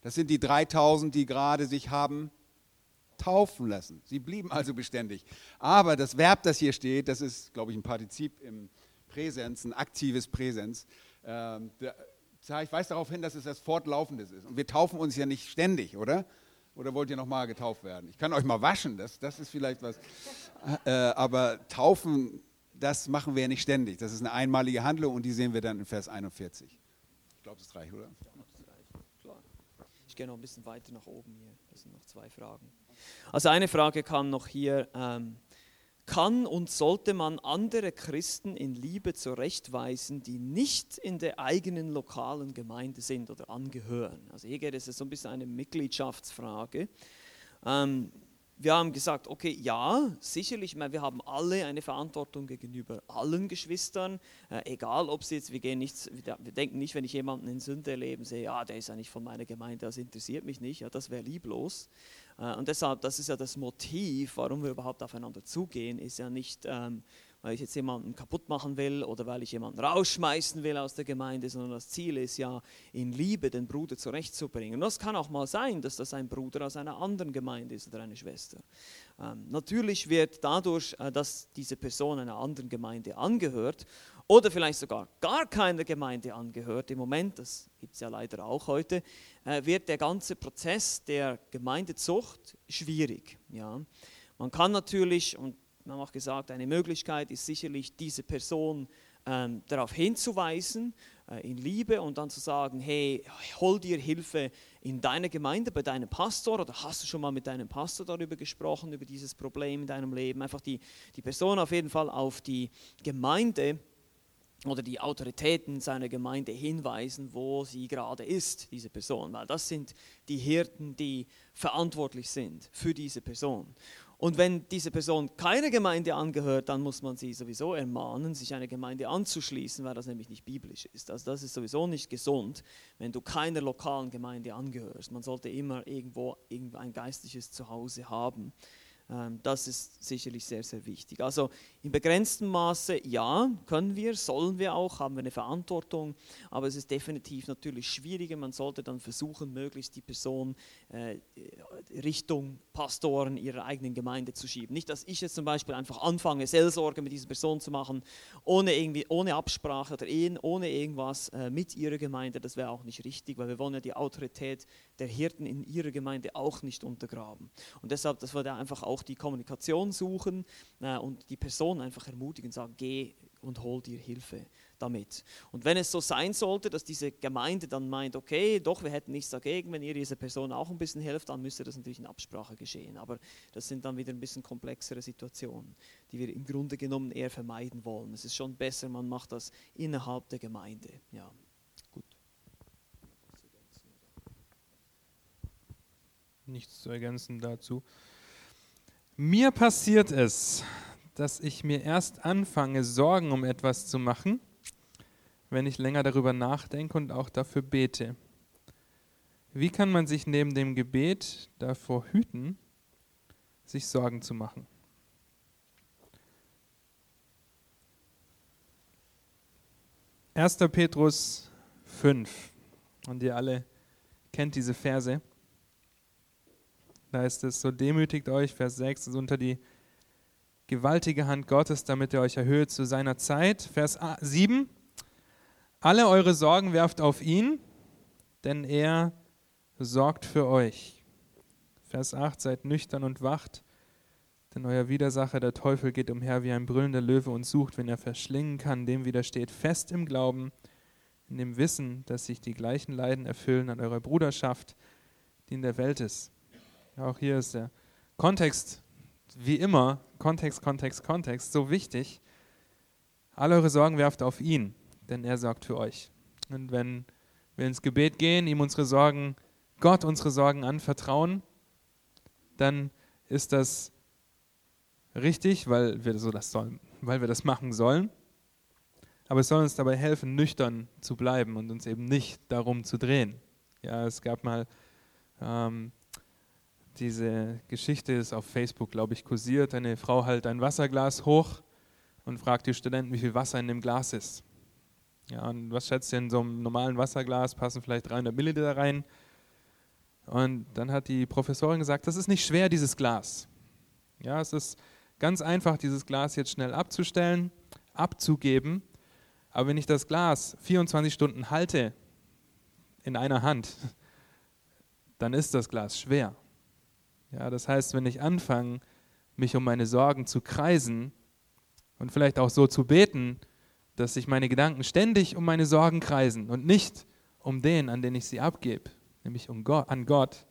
Das sind die 3000, die gerade sich haben taufen lassen. Sie blieben also beständig. Aber das Verb, das hier steht, das ist, glaube ich, ein Partizip im Präsens, ein aktives Präsens. Ähm, ich weiß darauf hin, dass es das Fortlaufendes ist. Und wir taufen uns ja nicht ständig, oder? Oder wollt ihr nochmal getauft werden? Ich kann euch mal waschen, das, das ist vielleicht was. Äh, aber taufen, das machen wir ja nicht ständig. Das ist eine einmalige Handlung und die sehen wir dann in Vers 41. Ich glaube, das reicht, oder? Ich gehe noch ein bisschen weiter nach oben hier. Das sind noch zwei Fragen. Also eine Frage kam noch hier. Ähm, kann und sollte man andere Christen in Liebe zurechtweisen, die nicht in der eigenen lokalen Gemeinde sind oder angehören? Also hier geht es so ein bisschen eine Mitgliedschaftsfrage. Ähm, wir haben gesagt, okay, ja, sicherlich, wir haben alle eine Verantwortung gegenüber allen Geschwistern, äh, egal ob sie jetzt, wir, gehen nicht, wir denken nicht, wenn ich jemanden in Sünde erleben sehe, ja, der ist ja nicht von meiner Gemeinde, das interessiert mich nicht, ja, das wäre lieblos. Äh, und deshalb, das ist ja das Motiv, warum wir überhaupt aufeinander zugehen, ist ja nicht, ähm, weil ich jetzt jemanden kaputt machen will oder weil ich jemanden rausschmeißen will aus der Gemeinde, sondern das Ziel ist ja, in Liebe den Bruder zurechtzubringen. Und das kann auch mal sein, dass das ein Bruder aus einer anderen Gemeinde ist oder eine Schwester. Ähm, natürlich wird dadurch, äh, dass diese Person einer anderen Gemeinde angehört oder vielleicht sogar gar keiner Gemeinde angehört, im Moment, das gibt es ja leider auch heute, äh, wird der ganze Prozess der Gemeindezucht schwierig. Ja. Man kann natürlich, und wir haben auch gesagt, eine Möglichkeit ist sicherlich, diese Person ähm, darauf hinzuweisen, äh, in Liebe und dann zu sagen, hey, hol dir Hilfe in deiner Gemeinde, bei deinem Pastor oder hast du schon mal mit deinem Pastor darüber gesprochen, über dieses Problem in deinem Leben. Einfach die, die Person auf jeden Fall auf die Gemeinde oder die Autoritäten seiner Gemeinde hinweisen, wo sie gerade ist, diese Person, weil das sind die Hirten, die verantwortlich sind für diese Person. Und wenn diese Person keiner Gemeinde angehört, dann muss man sie sowieso ermahnen, sich einer Gemeinde anzuschließen, weil das nämlich nicht biblisch ist. Also das ist sowieso nicht gesund, wenn du keiner lokalen Gemeinde angehörst. Man sollte immer irgendwo ein geistliches Zuhause haben. Ähm, das ist sicherlich sehr, sehr wichtig. Also in begrenztem Maße, ja, können wir, sollen wir auch, haben wir eine Verantwortung, aber es ist definitiv natürlich schwieriger. Man sollte dann versuchen, möglichst die Person äh, Richtung Pastoren ihrer eigenen Gemeinde zu schieben. Nicht, dass ich jetzt zum Beispiel einfach anfange, Seelsorge mit dieser Person zu machen, ohne, irgendwie, ohne Absprache oder ohne irgendwas äh, mit ihrer Gemeinde. Das wäre auch nicht richtig, weil wir wollen ja die Autorität der Hirten in ihrer Gemeinde auch nicht untergraben. Und deshalb, das würde einfach auch die Kommunikation suchen äh, und die Person einfach ermutigen, sagen, geh und hol dir Hilfe damit. Und wenn es so sein sollte, dass diese Gemeinde dann meint, okay, doch, wir hätten nichts dagegen, wenn ihr dieser Person auch ein bisschen helft, dann müsste das natürlich in Absprache geschehen. Aber das sind dann wieder ein bisschen komplexere Situationen, die wir im Grunde genommen eher vermeiden wollen. Es ist schon besser, man macht das innerhalb der Gemeinde. Ja. Nichts zu ergänzen dazu. Mir passiert es, dass ich mir erst anfange, Sorgen um etwas zu machen, wenn ich länger darüber nachdenke und auch dafür bete. Wie kann man sich neben dem Gebet davor hüten, sich Sorgen zu machen? Erster Petrus 5. Und ihr alle kennt diese Verse. Da heißt es, so demütigt euch, Vers 6, ist unter die gewaltige Hand Gottes, damit er euch erhöht zu seiner Zeit. Vers 7, alle eure Sorgen werft auf ihn, denn er sorgt für euch. Vers 8, seid nüchtern und wacht, denn euer Widersacher, der Teufel, geht umher wie ein brüllender Löwe und sucht, wenn er verschlingen kann, dem widersteht fest im Glauben, in dem Wissen, dass sich die gleichen Leiden erfüllen an eurer Bruderschaft, die in der Welt ist. Auch hier ist der Kontext, wie immer, Kontext, Kontext, Kontext, so wichtig. Alle eure Sorgen werft auf ihn, denn er sorgt für euch. Und wenn wir ins Gebet gehen, ihm unsere Sorgen, Gott unsere Sorgen anvertrauen, dann ist das richtig, weil wir, so das sollen, weil wir das machen sollen. Aber es soll uns dabei helfen, nüchtern zu bleiben und uns eben nicht darum zu drehen. Ja, es gab mal ähm, diese Geschichte, ist auf Facebook, glaube ich, kursiert. Eine Frau hält ein Wasserglas hoch und fragt die Studenten, wie viel Wasser in dem Glas ist. Ja, und was schätzt ihr, in so einem normalen Wasserglas passen vielleicht 300 Milliliter rein? Und dann hat die Professorin gesagt, das ist nicht schwer, dieses Glas. Ja, es ist ganz einfach, dieses Glas jetzt schnell abzustellen, abzugeben. Aber wenn ich das Glas 24 Stunden halte in einer Hand, dann ist das Glas schwer. Ja, das heißt, wenn ich anfange, mich um meine Sorgen zu kreisen und vielleicht auch so zu beten, dass sich meine Gedanken ständig um meine Sorgen kreisen und nicht um den, an den ich sie abgebe, nämlich um Gott, an Gott,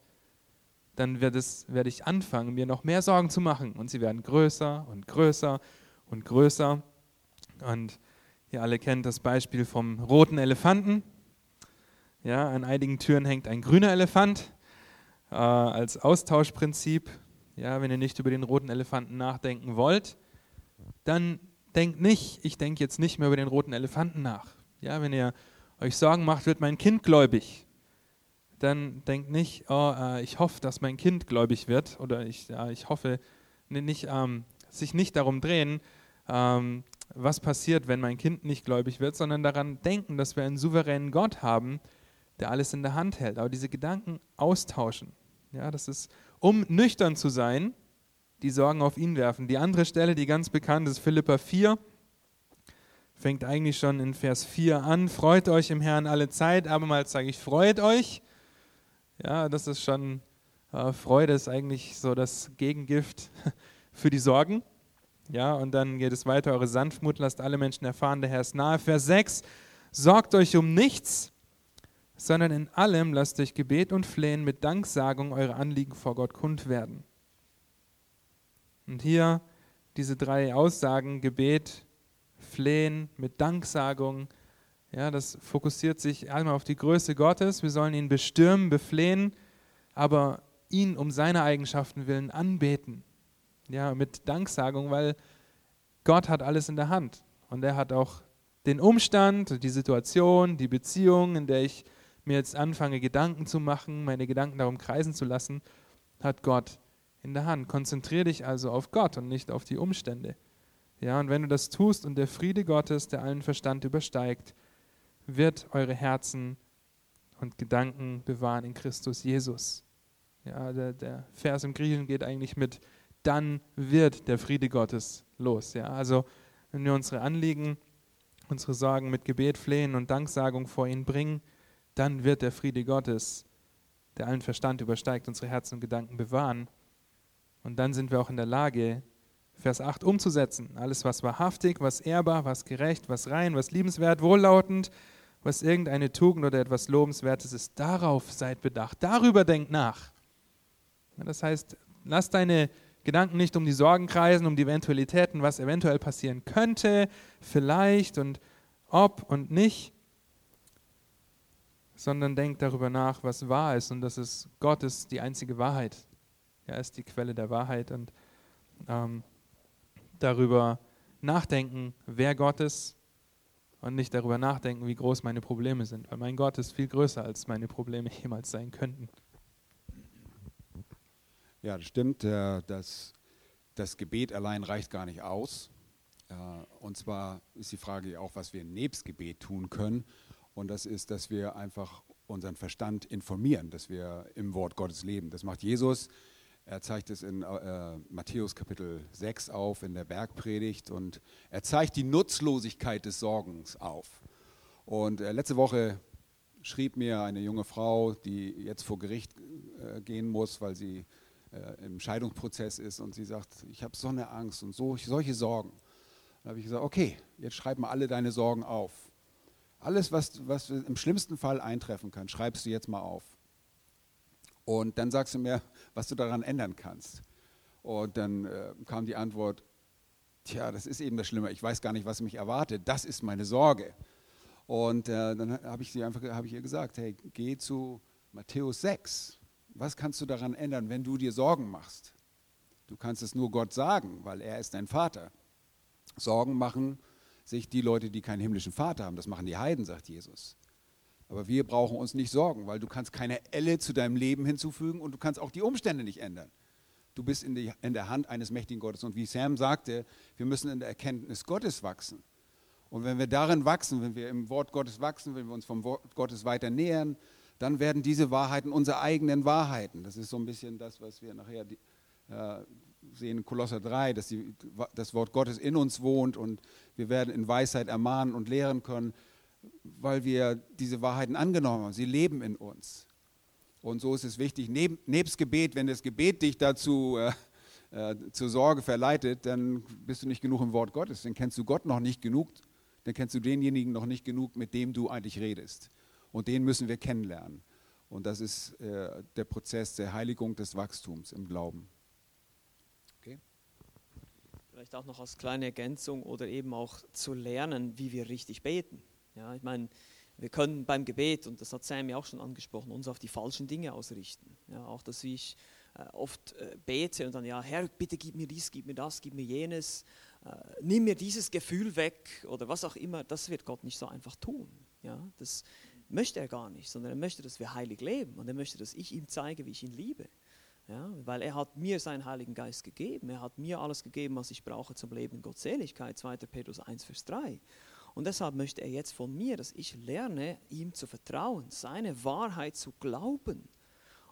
dann werde ich anfangen, mir noch mehr Sorgen zu machen. Und sie werden größer und größer und größer. Und ihr alle kennt das Beispiel vom roten Elefanten. Ja, an einigen Türen hängt ein grüner Elefant äh, als Austauschprinzip. Ja, wenn ihr nicht über den roten Elefanten nachdenken wollt, dann denkt nicht, ich denke jetzt nicht mehr über den roten Elefanten nach. Ja, wenn ihr euch Sorgen macht, wird mein Kind gläubig. Dann denkt nicht, oh, äh, ich hoffe, dass mein Kind gläubig wird oder ich, ja, ich hoffe, nicht, ähm, sich nicht darum drehen, ähm, was passiert, wenn mein Kind nicht gläubig wird, sondern daran denken, dass wir einen souveränen Gott haben, der alles in der Hand hält. Aber diese Gedanken austauschen. Ja, das ist, um nüchtern zu sein, die Sorgen auf ihn werfen. Die andere Stelle, die ganz bekannt ist, Philippa 4, fängt eigentlich schon in Vers 4 an. Freut euch im Herrn alle Zeit, aber mal sage ich, freut euch. Ja, das ist schon, äh, Freude ist eigentlich so das Gegengift für die Sorgen. Ja, und dann geht es weiter, eure Sanftmut lasst alle Menschen erfahren, der Herr ist nahe. Vers 6, sorgt euch um nichts, sondern in allem lasst durch Gebet und Flehen mit Danksagung eure Anliegen vor Gott kund werden. Und hier diese drei Aussagen, Gebet, Flehen, mit Danksagung, ja, das fokussiert sich einmal auf die Größe Gottes. Wir sollen ihn bestürmen, beflehen, aber ihn um seine Eigenschaften willen anbeten. Ja, mit Danksagung, weil Gott hat alles in der Hand. Und er hat auch den Umstand, die Situation, die Beziehung, in der ich mir jetzt anfange, Gedanken zu machen, meine Gedanken darum kreisen zu lassen, hat Gott in der Hand. Konzentriere dich also auf Gott und nicht auf die Umstände. Ja, und wenn du das tust und der Friede Gottes, der allen Verstand übersteigt, wird eure Herzen und Gedanken bewahren in Christus Jesus. Ja, der, der Vers im Griechischen geht eigentlich mit dann wird der Friede Gottes los. Ja, also wenn wir unsere Anliegen, unsere Sorgen mit Gebet, Flehen und Danksagung vor ihn bringen, dann wird der Friede Gottes, der allen Verstand übersteigt, unsere Herzen und Gedanken bewahren. Und dann sind wir auch in der Lage, Vers 8 umzusetzen. Alles, was wahrhaftig, was ehrbar, was gerecht, was rein, was liebenswert, wohllautend, was irgendeine Tugend oder etwas Lobenswertes ist, darauf seid bedacht. Darüber denkt nach. Das heißt, lass deine Gedanken nicht um die Sorgen kreisen, um die Eventualitäten, was eventuell passieren könnte, vielleicht und ob und nicht, sondern denk darüber nach, was wahr ist und das ist Gott ist die einzige Wahrheit. Er ist die Quelle der Wahrheit und ähm, darüber nachdenken, wer Gott ist und nicht darüber nachdenken, wie groß meine Probleme sind, weil mein Gott ist viel größer, als meine Probleme jemals sein könnten. Ja, das stimmt. Das, das Gebet allein reicht gar nicht aus. Äh, und zwar ist die Frage auch, was wir nebst Gebet tun können. Und das ist, dass wir einfach unseren Verstand informieren, dass wir im Wort Gottes leben. Das macht Jesus. Er zeigt es in äh, Matthäus Kapitel 6 auf, in der Bergpredigt. Und er zeigt die Nutzlosigkeit des Sorgens auf. Und äh, letzte Woche schrieb mir eine junge Frau, die jetzt vor Gericht äh, gehen muss, weil sie äh, im Scheidungsprozess ist. Und sie sagt, ich habe so eine Angst und so, solche Sorgen. Da habe ich gesagt, okay, jetzt schreib mal alle deine Sorgen auf. Alles, was, was im schlimmsten Fall eintreffen kann, schreibst du jetzt mal auf. Und dann sagst du mir, was du daran ändern kannst. Und dann äh, kam die Antwort, tja, das ist eben das Schlimme, ich weiß gar nicht, was mich erwartet, das ist meine Sorge. Und äh, dann habe ich, hab ich ihr gesagt, hey, geh zu Matthäus 6. Was kannst du daran ändern, wenn du dir Sorgen machst? Du kannst es nur Gott sagen, weil er ist dein Vater. Sorgen machen sich die Leute, die keinen himmlischen Vater haben. Das machen die Heiden, sagt Jesus. Aber wir brauchen uns nicht sorgen, weil du kannst keine Elle zu deinem Leben hinzufügen und du kannst auch die Umstände nicht ändern. Du bist in, die, in der Hand eines mächtigen Gottes. Und wie Sam sagte, wir müssen in der Erkenntnis Gottes wachsen. Und wenn wir darin wachsen, wenn wir im Wort Gottes wachsen, wenn wir uns vom Wort Gottes weiter nähern, dann werden diese Wahrheiten unsere eigenen Wahrheiten. Das ist so ein bisschen das, was wir nachher äh, sehen Kolosser 3, dass die, das Wort Gottes in uns wohnt und wir werden in Weisheit ermahnen und lehren können, weil wir diese Wahrheiten angenommen haben. Sie leben in uns. Und so ist es wichtig, neb, nebst Gebet, wenn das Gebet dich dazu äh, äh, zur Sorge verleitet, dann bist du nicht genug im Wort Gottes. Dann kennst du Gott noch nicht genug, dann kennst du denjenigen noch nicht genug, mit dem du eigentlich redest. Und den müssen wir kennenlernen. Und das ist äh, der Prozess der Heiligung des Wachstums im Glauben. Vielleicht auch noch als kleine Ergänzung oder eben auch zu lernen, wie wir richtig beten. Ja, ich meine, wir können beim Gebet, und das hat Sam ja auch schon angesprochen, uns auf die falschen Dinge ausrichten. Ja, auch, dass ich äh, oft äh, bete und dann, ja, Herr, bitte gib mir dies, gib mir das, gib mir jenes, äh, nimm mir dieses Gefühl weg oder was auch immer, das wird Gott nicht so einfach tun. Ja, das möchte er gar nicht, sondern er möchte, dass wir heilig leben und er möchte, dass ich ihm zeige, wie ich ihn liebe. Ja, weil er hat mir seinen Heiligen Geist gegeben, er hat mir alles gegeben, was ich brauche zum Leben in Gottseligkeit, 2. Petrus 1, Vers 3. Und deshalb möchte er jetzt von mir, dass ich lerne, ihm zu vertrauen, seine Wahrheit zu glauben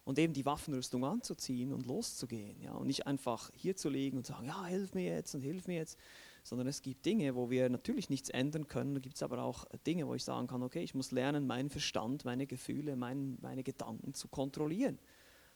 und eben die Waffenrüstung anzuziehen und loszugehen. Ja? Und nicht einfach hier zu liegen und sagen, ja, hilf mir jetzt und hilf mir jetzt, sondern es gibt Dinge, wo wir natürlich nichts ändern können. Da gibt es aber auch Dinge, wo ich sagen kann, okay, ich muss lernen, meinen Verstand, meine Gefühle, mein, meine Gedanken zu kontrollieren.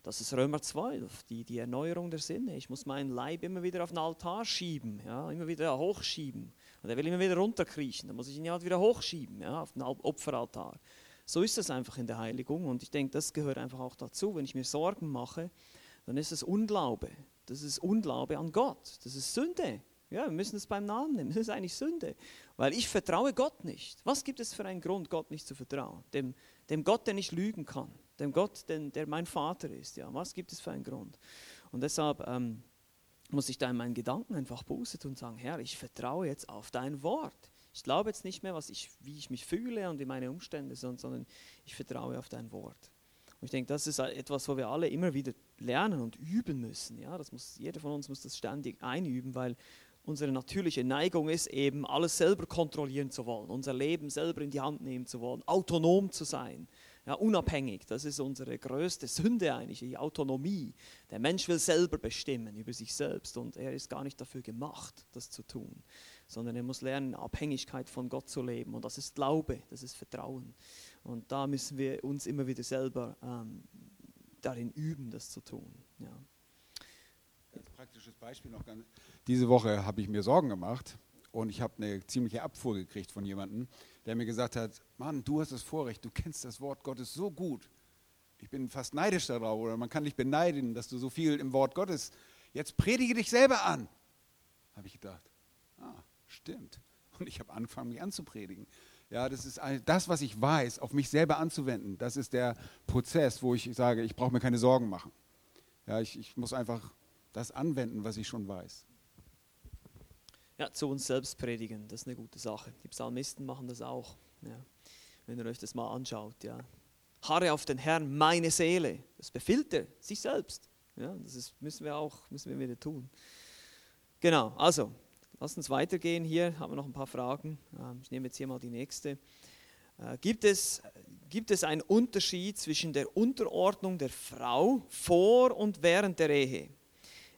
Das ist Römer 12, die, die Erneuerung der Sinne. Ich muss meinen Leib immer wieder auf den Altar schieben, ja, immer wieder hochschieben. Und er will immer wieder runterkriechen, dann muss ich ihn halt wieder hochschieben, ja, auf den Opferaltar. So ist es einfach in der Heiligung und ich denke, das gehört einfach auch dazu. Wenn ich mir Sorgen mache, dann ist es Unglaube. Das ist Unglaube an Gott. Das ist Sünde. Ja, wir müssen es beim Namen nehmen. Das ist eigentlich Sünde. Weil ich vertraue Gott nicht. Was gibt es für einen Grund, Gott nicht zu vertrauen? Dem, dem Gott, der nicht lügen kann dem Gott, den, der mein Vater ist. Ja, was gibt es für einen Grund? Und deshalb ähm, muss ich da in meinen Gedanken einfach bußen und sagen, Herr, ich vertraue jetzt auf dein Wort. Ich glaube jetzt nicht mehr, was ich, wie ich mich fühle und in meine Umstände, sondern ich vertraue auf dein Wort. Und ich denke, das ist etwas, wo wir alle immer wieder lernen und üben müssen. Ja, das muss, jeder von uns muss das ständig einüben, weil unsere natürliche Neigung ist eben, alles selber kontrollieren zu wollen, unser Leben selber in die Hand nehmen zu wollen, autonom zu sein ja, unabhängig. Das ist unsere größte Sünde eigentlich, die Autonomie. Der Mensch will selber bestimmen über sich selbst und er ist gar nicht dafür gemacht, das zu tun, sondern er muss lernen, Abhängigkeit von Gott zu leben und das ist Glaube, das ist Vertrauen. Und da müssen wir uns immer wieder selber ähm, darin üben, das zu tun. Ja. Als praktisches Beispiel noch ganz. Diese Woche habe ich mir Sorgen gemacht und ich habe eine ziemliche Abfuhr gekriegt von jemandem, der mir gesagt hat, Mann, du hast das Vorrecht, du kennst das Wort Gottes so gut. Ich bin fast neidisch darauf oder man kann dich beneiden, dass du so viel im Wort Gottes, jetzt predige dich selber an. Habe ich gedacht, ah, stimmt. Und ich habe angefangen, mich anzupredigen. Ja, das ist das, was ich weiß, auf mich selber anzuwenden. Das ist der Prozess, wo ich sage, ich brauche mir keine Sorgen machen. Ja, ich, ich muss einfach das anwenden, was ich schon weiß. Ja, zu uns selbst predigen, das ist eine gute Sache. Die Psalmisten machen das auch. Ja. Wenn ihr euch das mal anschaut, ja. Harre auf den Herrn, meine Seele. Das befiehlt er sich selbst. Ja, das ist, müssen wir auch müssen wir wieder tun. Genau, also, lass uns weitergehen. Hier haben wir noch ein paar Fragen. Ähm, ich nehme jetzt hier mal die nächste. Äh, gibt es, gibt es einen Unterschied zwischen der Unterordnung der Frau vor und während der Ehe?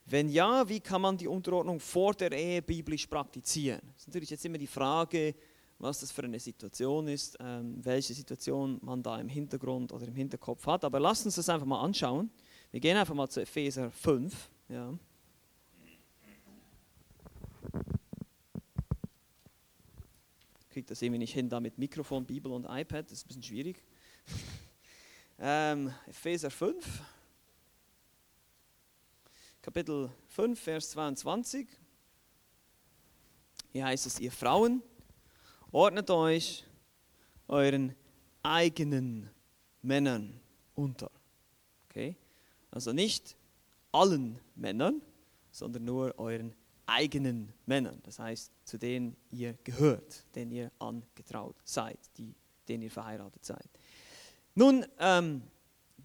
Wenn ja, wie kann man die Unterordnung vor der Ehe biblisch praktizieren? Das ist natürlich jetzt immer die Frage, was das für eine Situation ist, ähm, welche Situation man da im Hintergrund oder im Hinterkopf hat. Aber lasst uns das einfach mal anschauen. Wir gehen einfach mal zu Epheser 5. Ja. Kriegt das irgendwie nicht hin, da mit Mikrofon, Bibel und iPad, das ist ein bisschen schwierig. ähm, Epheser 5. Kapitel 5, Vers 22. Hier heißt es, ihr Frauen, ordnet euch euren eigenen Männern unter. Okay? Also nicht allen Männern, sondern nur euren eigenen Männern. Das heißt, zu denen ihr gehört, denen ihr angetraut seid, die, denen ihr verheiratet seid. Nun, ähm,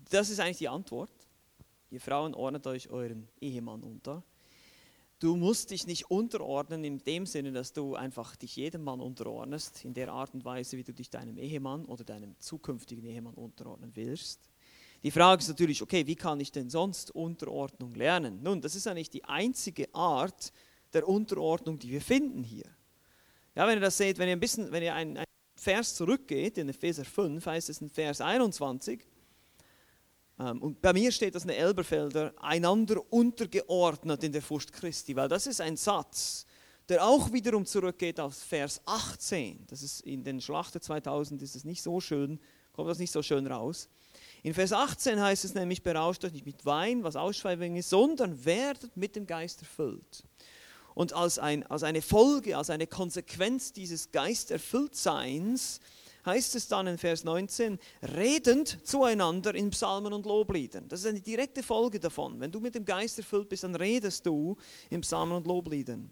das ist eigentlich die Antwort. Ihr Frauen ordnet euch euren Ehemann unter. Du musst dich nicht unterordnen in dem Sinne, dass du einfach dich jedem Mann unterordnest, in der Art und Weise, wie du dich deinem Ehemann oder deinem zukünftigen Ehemann unterordnen willst. Die Frage ist natürlich, okay, wie kann ich denn sonst Unterordnung lernen? Nun, das ist eigentlich die einzige Art der Unterordnung, die wir finden hier. Ja, wenn ihr das seht, wenn ihr ein bisschen, wenn ihr einen, Vers zurückgeht, in Epheser 5, heißt es in Vers 21, ähm, und bei mir steht das in Elberfelder, einander untergeordnet in der Furcht Christi, weil das ist ein Satz, der auch wiederum zurückgeht auf Vers 18. Das ist in den Schlachter 2000 ist es nicht so schön, kommt das nicht so schön raus. In Vers 18 heißt es nämlich, berauscht euch nicht mit Wein, was Ausschweifung ist, sondern werdet mit dem Geist erfüllt. Und als, ein, als eine Folge, als eine Konsequenz dieses Geisterfülltseins heißt es dann in Vers 19, redend zueinander in Psalmen und Lobliedern. Das ist eine direkte Folge davon. Wenn du mit dem Geist erfüllt bist, dann redest du in Psalmen und Lobliedern.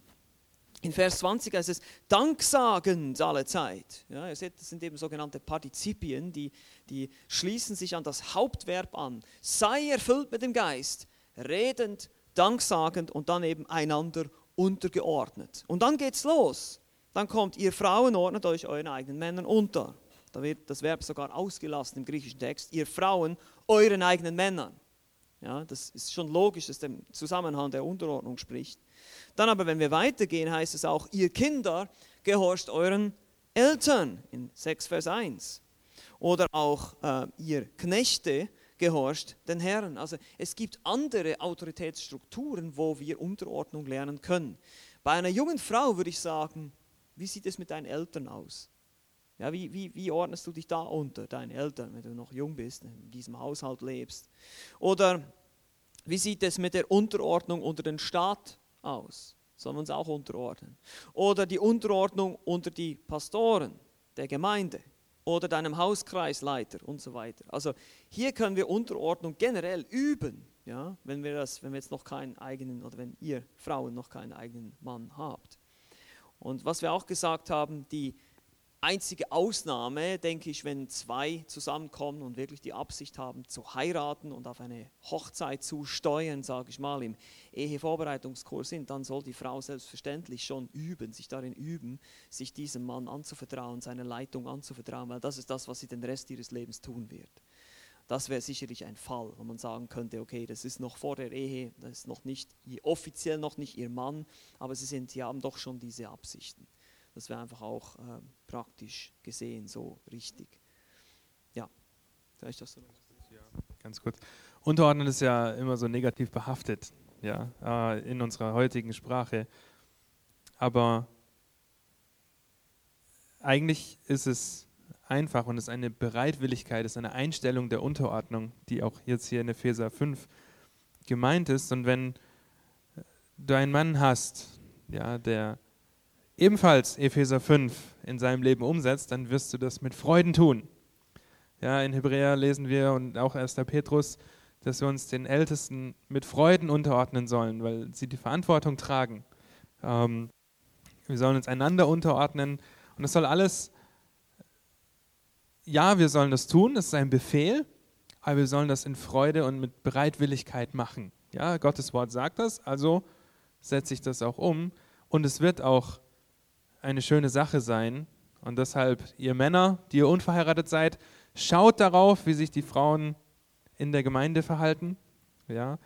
In Vers 20 heißt es, danksagend alle Zeit. Ja, ihr seht, das sind eben sogenannte Partizipien, die, die schließen sich an das Hauptverb an. Sei erfüllt mit dem Geist, redend, danksagend und dann eben einander untergeordnet. Und dann geht's los. Dann kommt, ihr Frauen ordnet euch euren eigenen Männern unter. Da wird das Verb sogar ausgelassen im griechischen Text. Ihr Frauen euren eigenen Männern. Ja, das ist schon logisch, dass der Zusammenhang der Unterordnung spricht. Dann aber, wenn wir weitergehen, heißt es auch, ihr Kinder gehorcht euren Eltern in 6 Vers 1. Oder auch äh, ihr Knechte gehorcht den Herren. Also es gibt andere Autoritätsstrukturen, wo wir Unterordnung lernen können. Bei einer jungen Frau würde ich sagen, wie sieht es mit deinen Eltern aus? Ja, wie, wie, wie ordnest du dich da unter, deinen Eltern, wenn du noch jung bist, in diesem Haushalt lebst? Oder wie sieht es mit der Unterordnung unter den Staat aus? Sollen wir uns auch unterordnen? Oder die Unterordnung unter die Pastoren der Gemeinde? oder deinem Hauskreisleiter und so weiter. Also hier können wir Unterordnung generell üben, ja, wenn wir das, wenn wir jetzt noch keinen eigenen oder wenn ihr Frauen noch keinen eigenen Mann habt. Und was wir auch gesagt haben, die einzige Ausnahme, denke ich, wenn zwei zusammenkommen und wirklich die Absicht haben zu heiraten und auf eine Hochzeit zu steuern, sage ich mal, im Ehevorbereitungskurs sind, dann soll die Frau selbstverständlich schon üben, sich darin üben, sich diesem Mann anzuvertrauen, seine Leitung anzuvertrauen, weil das ist das, was sie den Rest ihres Lebens tun wird. Das wäre sicherlich ein Fall, wo man sagen könnte, okay, das ist noch vor der Ehe, das ist noch nicht offiziell noch nicht ihr Mann, aber sie sind, sie haben doch schon diese Absichten. Das wäre einfach auch äh, praktisch gesehen so richtig. Ja, vielleicht das so. Ja, ganz kurz. Unterordnen ist ja immer so negativ behaftet, ja, äh, in unserer heutigen Sprache. Aber eigentlich ist es einfach und es ist eine Bereitwilligkeit, es ist eine Einstellung der Unterordnung, die auch jetzt hier in Epheser 5 gemeint ist. Und wenn du einen Mann hast, ja, der ebenfalls Epheser 5 in seinem Leben umsetzt, dann wirst du das mit Freuden tun. Ja, in Hebräer lesen wir und auch 1. Petrus, dass wir uns den Ältesten mit Freuden unterordnen sollen, weil sie die Verantwortung tragen. Ähm, wir sollen uns einander unterordnen und das soll alles, ja, wir sollen das tun, das ist ein Befehl, aber wir sollen das in Freude und mit Bereitwilligkeit machen. Ja, Gottes Wort sagt das, also setze ich das auch um und es wird auch eine schöne Sache sein. Und deshalb, ihr Männer, die ihr unverheiratet seid, schaut darauf, wie sich die Frauen in der Gemeinde verhalten. Ja,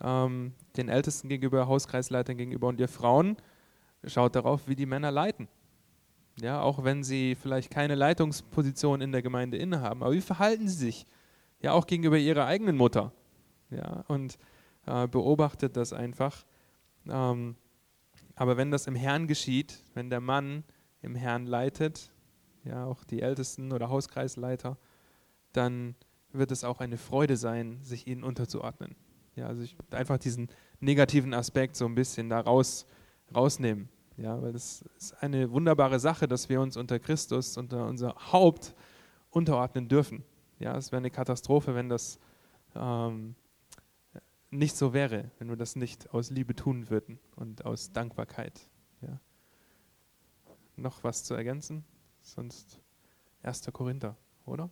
ähm, den Ältesten gegenüber, Hauskreisleitern gegenüber und ihr Frauen, schaut darauf, wie die Männer leiten. Ja, auch wenn sie vielleicht keine Leitungsposition in der Gemeinde innehaben. Aber wie verhalten sie sich? Ja, auch gegenüber ihrer eigenen Mutter. Ja, und äh, beobachtet das einfach. Ähm, aber wenn das im Herrn geschieht, wenn der Mann im Herrn leitet, ja, auch die Ältesten oder Hauskreisleiter, dann wird es auch eine Freude sein, sich ihnen unterzuordnen. Ja, also ich einfach diesen negativen Aspekt so ein bisschen da raus, rausnehmen. Ja, weil das ist eine wunderbare Sache, dass wir uns unter Christus, unter unser Haupt unterordnen dürfen. Ja, es wäre eine Katastrophe, wenn das ähm, nicht so wäre, wenn wir das nicht aus Liebe tun würden und aus Dankbarkeit. Ja. Noch was zu ergänzen? Sonst 1. Korinther, oder?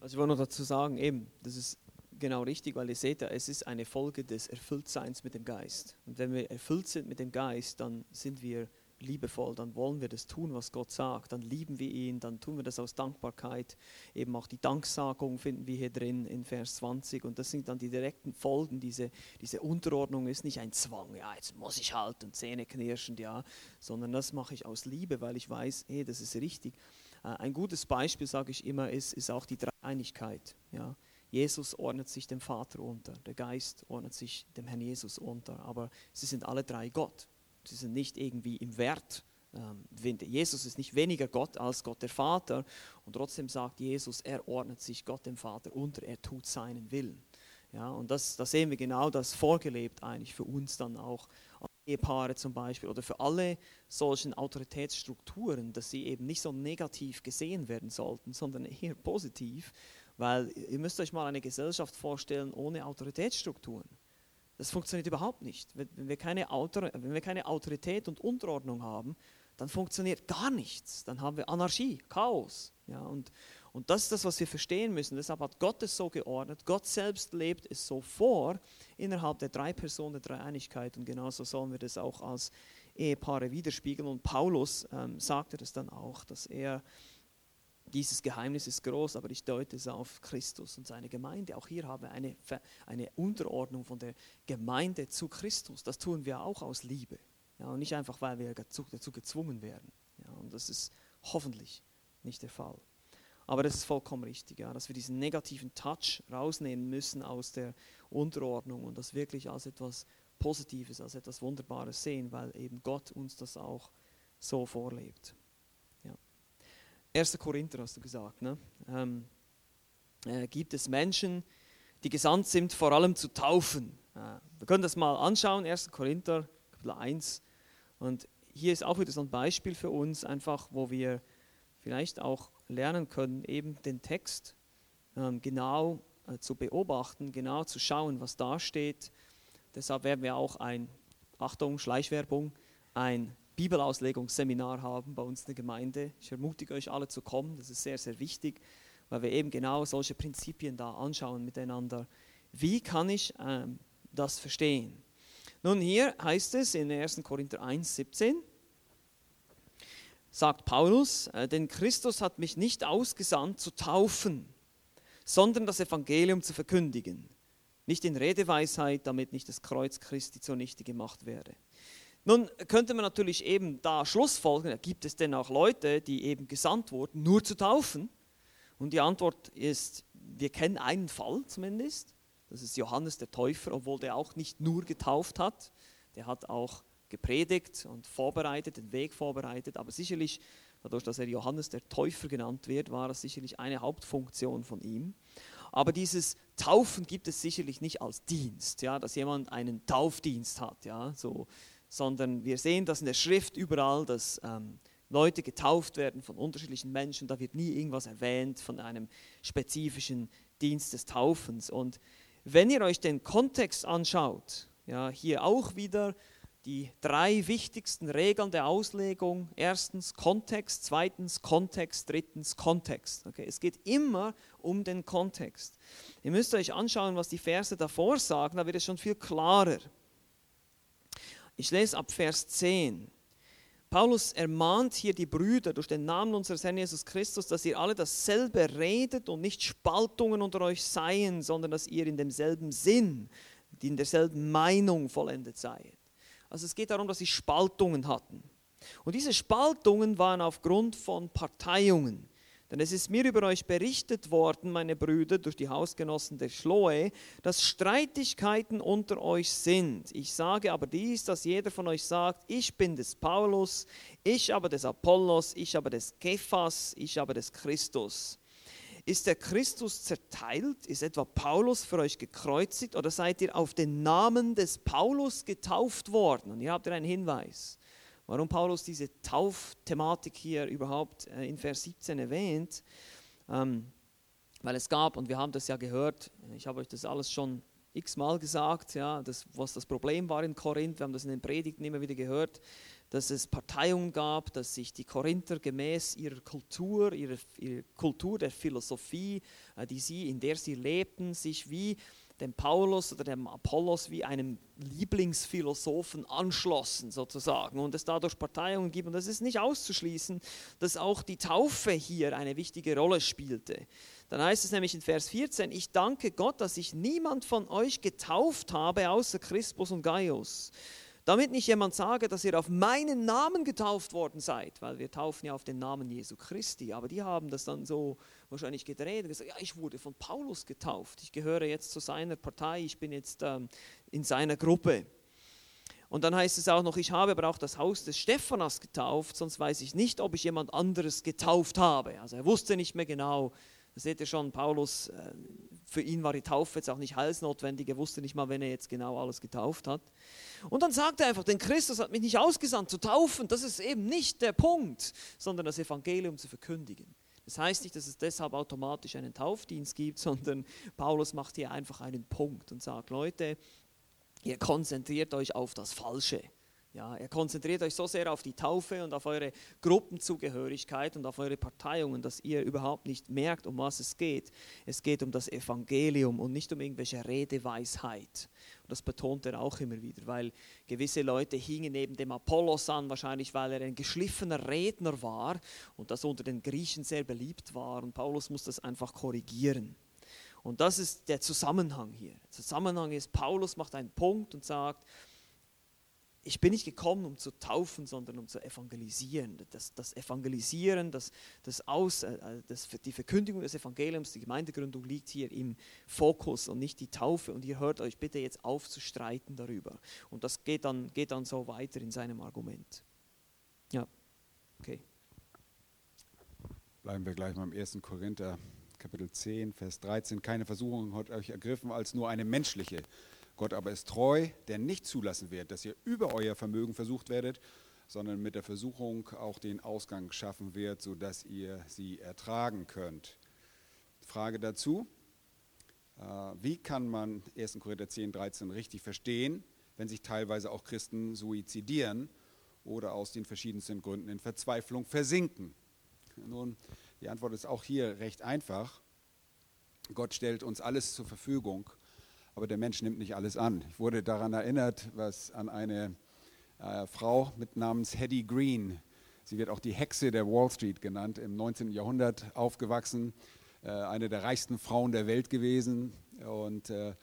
Also ich wollte noch dazu sagen, eben, das ist genau richtig, weil ihr seht es ist eine Folge des Erfülltseins mit dem Geist. Und wenn wir erfüllt sind mit dem Geist, dann sind wir liebevoll, dann wollen wir das tun, was Gott sagt, dann lieben wir ihn, dann tun wir das aus Dankbarkeit. Eben auch die Danksagung finden wir hier drin in Vers 20 und das sind dann die direkten Folgen. Diese, diese Unterordnung ist nicht ein Zwang, ja, jetzt muss ich halt und Zähne knirschend, ja, sondern das mache ich aus Liebe, weil ich weiß, hey, das ist richtig. Äh, ein gutes Beispiel, sage ich immer, ist, ist auch die Dreieinigkeit. Ja. Jesus ordnet sich dem Vater unter, der Geist ordnet sich dem Herrn Jesus unter, aber sie sind alle drei Gott. Sie sind nicht irgendwie im Wert. Ähm, Jesus ist nicht weniger Gott als Gott der Vater und trotzdem sagt Jesus, er ordnet sich Gott dem Vater unter, er tut seinen Willen. Ja, und das, da sehen wir genau das vorgelebt eigentlich für uns dann auch, Ehepaare zum Beispiel oder für alle solchen Autoritätsstrukturen, dass sie eben nicht so negativ gesehen werden sollten, sondern eher positiv, weil ihr müsst euch mal eine Gesellschaft vorstellen ohne Autoritätsstrukturen. Das funktioniert überhaupt nicht. Wenn wir, keine Autor wenn wir keine Autorität und Unterordnung haben, dann funktioniert gar nichts. Dann haben wir Anarchie, Chaos. Ja, und, und das ist das, was wir verstehen müssen. Deshalb hat Gott es so geordnet. Gott selbst lebt es so vor innerhalb der drei Personen der Dreieinigkeit. Und genauso sollen wir das auch als Ehepaare widerspiegeln. Und Paulus ähm, sagte das dann auch, dass er dieses Geheimnis ist groß, aber ich deute es auf Christus und seine Gemeinde. Auch hier haben wir eine, eine Unterordnung von der Gemeinde zu Christus. Das tun wir auch aus Liebe. Ja, und nicht einfach, weil wir dazu, dazu gezwungen werden. Ja, und das ist hoffentlich nicht der Fall. Aber das ist vollkommen richtig, ja, dass wir diesen negativen Touch rausnehmen müssen aus der Unterordnung und das wirklich als etwas Positives, als etwas Wunderbares sehen, weil eben Gott uns das auch so vorlebt. 1. Korinther hast du gesagt, ne? ähm, äh, gibt es Menschen, die gesandt sind, vor allem zu taufen. Äh, wir können das mal anschauen, 1. Korinther, Kapitel 1. Und hier ist auch wieder so ein Beispiel für uns, einfach, wo wir vielleicht auch lernen können, eben den Text ähm, genau äh, zu beobachten, genau zu schauen, was da steht. Deshalb werden wir auch ein, Achtung, Schleichwerbung, ein Bibelauslegungsseminar haben bei uns in der Gemeinde. Ich ermutige euch alle zu kommen, das ist sehr, sehr wichtig, weil wir eben genau solche Prinzipien da anschauen miteinander. Wie kann ich ähm, das verstehen? Nun, hier heißt es in 1. Korinther 1, 17, sagt Paulus, äh, denn Christus hat mich nicht ausgesandt zu taufen, sondern das Evangelium zu verkündigen. Nicht in Redeweisheit, damit nicht das Kreuz Christi zunichte gemacht werde. Nun könnte man natürlich eben da Schlussfolgern, gibt es denn auch Leute, die eben gesandt wurden, nur zu taufen? Und die Antwort ist, wir kennen einen Fall zumindest, das ist Johannes der Täufer, obwohl der auch nicht nur getauft hat, der hat auch gepredigt und vorbereitet, den Weg vorbereitet, aber sicherlich, dadurch, dass er Johannes der Täufer genannt wird, war das sicherlich eine Hauptfunktion von ihm. Aber dieses Taufen gibt es sicherlich nicht als Dienst, ja, dass jemand einen Taufdienst hat, ja, so sondern wir sehen das in der Schrift überall, dass ähm, Leute getauft werden von unterschiedlichen Menschen. Da wird nie irgendwas erwähnt von einem spezifischen Dienst des Taufens. Und wenn ihr euch den Kontext anschaut, ja, hier auch wieder die drei wichtigsten Regeln der Auslegung. Erstens Kontext, zweitens Kontext, drittens Kontext. Okay, es geht immer um den Kontext. Ihr müsst euch anschauen, was die Verse davor sagen, da wird es schon viel klarer. Ich lese ab Vers 10. Paulus ermahnt hier die Brüder durch den Namen unseres Herrn Jesus Christus, dass ihr alle dasselbe redet und nicht Spaltungen unter euch seien, sondern dass ihr in demselben Sinn, in derselben Meinung vollendet seid. Also es geht darum, dass sie Spaltungen hatten. Und diese Spaltungen waren aufgrund von Parteiungen. Denn es ist mir über euch berichtet worden, meine Brüder, durch die Hausgenossen der Schloe, dass Streitigkeiten unter euch sind. Ich sage aber dies, dass jeder von euch sagt, ich bin des Paulus, ich aber des Apollos, ich aber des Kephas, ich aber des Christus. Ist der Christus zerteilt? Ist etwa Paulus für euch gekreuzigt? Oder seid ihr auf den Namen des Paulus getauft worden? Und hier habt ihr einen Hinweis. Warum Paulus diese Taufthematik hier überhaupt äh, in Vers 17 erwähnt, ähm, weil es gab, und wir haben das ja gehört, ich habe euch das alles schon x-mal gesagt, ja, das, was das Problem war in Korinth. Wir haben das in den Predigten immer wieder gehört, dass es Parteiungen gab, dass sich die Korinther gemäß ihrer Kultur, ihrer, ihrer Kultur der Philosophie, äh, die sie, in der sie lebten, sich wie dem Paulus oder dem Apollos wie einem Lieblingsphilosophen anschlossen sozusagen und es dadurch Parteiungen gibt und es ist nicht auszuschließen, dass auch die Taufe hier eine wichtige Rolle spielte. Dann heißt es nämlich in Vers 14, ich danke Gott, dass ich niemand von euch getauft habe außer Crispus und Gaius damit nicht jemand sage, dass ihr auf meinen Namen getauft worden seid, weil wir taufen ja auf den Namen Jesu Christi. Aber die haben das dann so wahrscheinlich gedreht und gesagt, ja, ich wurde von Paulus getauft. Ich gehöre jetzt zu seiner Partei, ich bin jetzt ähm, in seiner Gruppe. Und dann heißt es auch noch, ich habe aber auch das Haus des Stephanas getauft, sonst weiß ich nicht, ob ich jemand anderes getauft habe. Also er wusste nicht mehr genau, da seht ihr schon, Paulus, äh, für ihn war die Taufe jetzt auch nicht heilsnotwendig. Er wusste nicht mal, wenn er jetzt genau alles getauft hat. Und dann sagt er einfach, denn Christus hat mich nicht ausgesandt zu taufen. Das ist eben nicht der Punkt, sondern das Evangelium zu verkündigen. Das heißt nicht, dass es deshalb automatisch einen Taufdienst gibt, sondern Paulus macht hier einfach einen Punkt und sagt, Leute, ihr konzentriert euch auf das Falsche. Ja, ihr konzentriert euch so sehr auf die Taufe und auf eure Gruppenzugehörigkeit und auf eure Parteiungen, dass ihr überhaupt nicht merkt, um was es geht. Es geht um das Evangelium und nicht um irgendwelche Redeweisheit. Und das betont er auch immer wieder, weil gewisse Leute hingen neben dem Apollos an, wahrscheinlich weil er ein geschliffener Redner war und das unter den Griechen sehr beliebt war. Und Paulus muss das einfach korrigieren. Und das ist der Zusammenhang hier. Der Zusammenhang ist, Paulus macht einen Punkt und sagt, ich bin nicht gekommen, um zu taufen, sondern um zu evangelisieren. Das, das Evangelisieren, das, das Aus, äh, äh, das, die Verkündigung des Evangeliums, die Gemeindegründung liegt hier im Fokus und nicht die Taufe. Und ihr hört euch bitte jetzt auf zu streiten darüber. Und das geht dann, geht dann so weiter in seinem Argument. Ja, okay. Bleiben wir gleich beim 1. Korinther, Kapitel 10, Vers 13. Keine Versuchung hat euch ergriffen als nur eine menschliche Gott aber ist treu, der nicht zulassen wird, dass ihr über euer Vermögen versucht werdet, sondern mit der Versuchung auch den Ausgang schaffen wird, sodass ihr sie ertragen könnt. Frage dazu, äh, wie kann man 1. Korinther 10, 13 richtig verstehen, wenn sich teilweise auch Christen suizidieren oder aus den verschiedensten Gründen in Verzweiflung versinken? Nun, die Antwort ist auch hier recht einfach. Gott stellt uns alles zur Verfügung aber der Mensch nimmt nicht alles an. Ich wurde daran erinnert, was an eine äh, Frau mit Namens Hetty Green, sie wird auch die Hexe der Wall Street genannt, im 19. Jahrhundert aufgewachsen, äh, eine der reichsten Frauen der Welt gewesen. Und äh,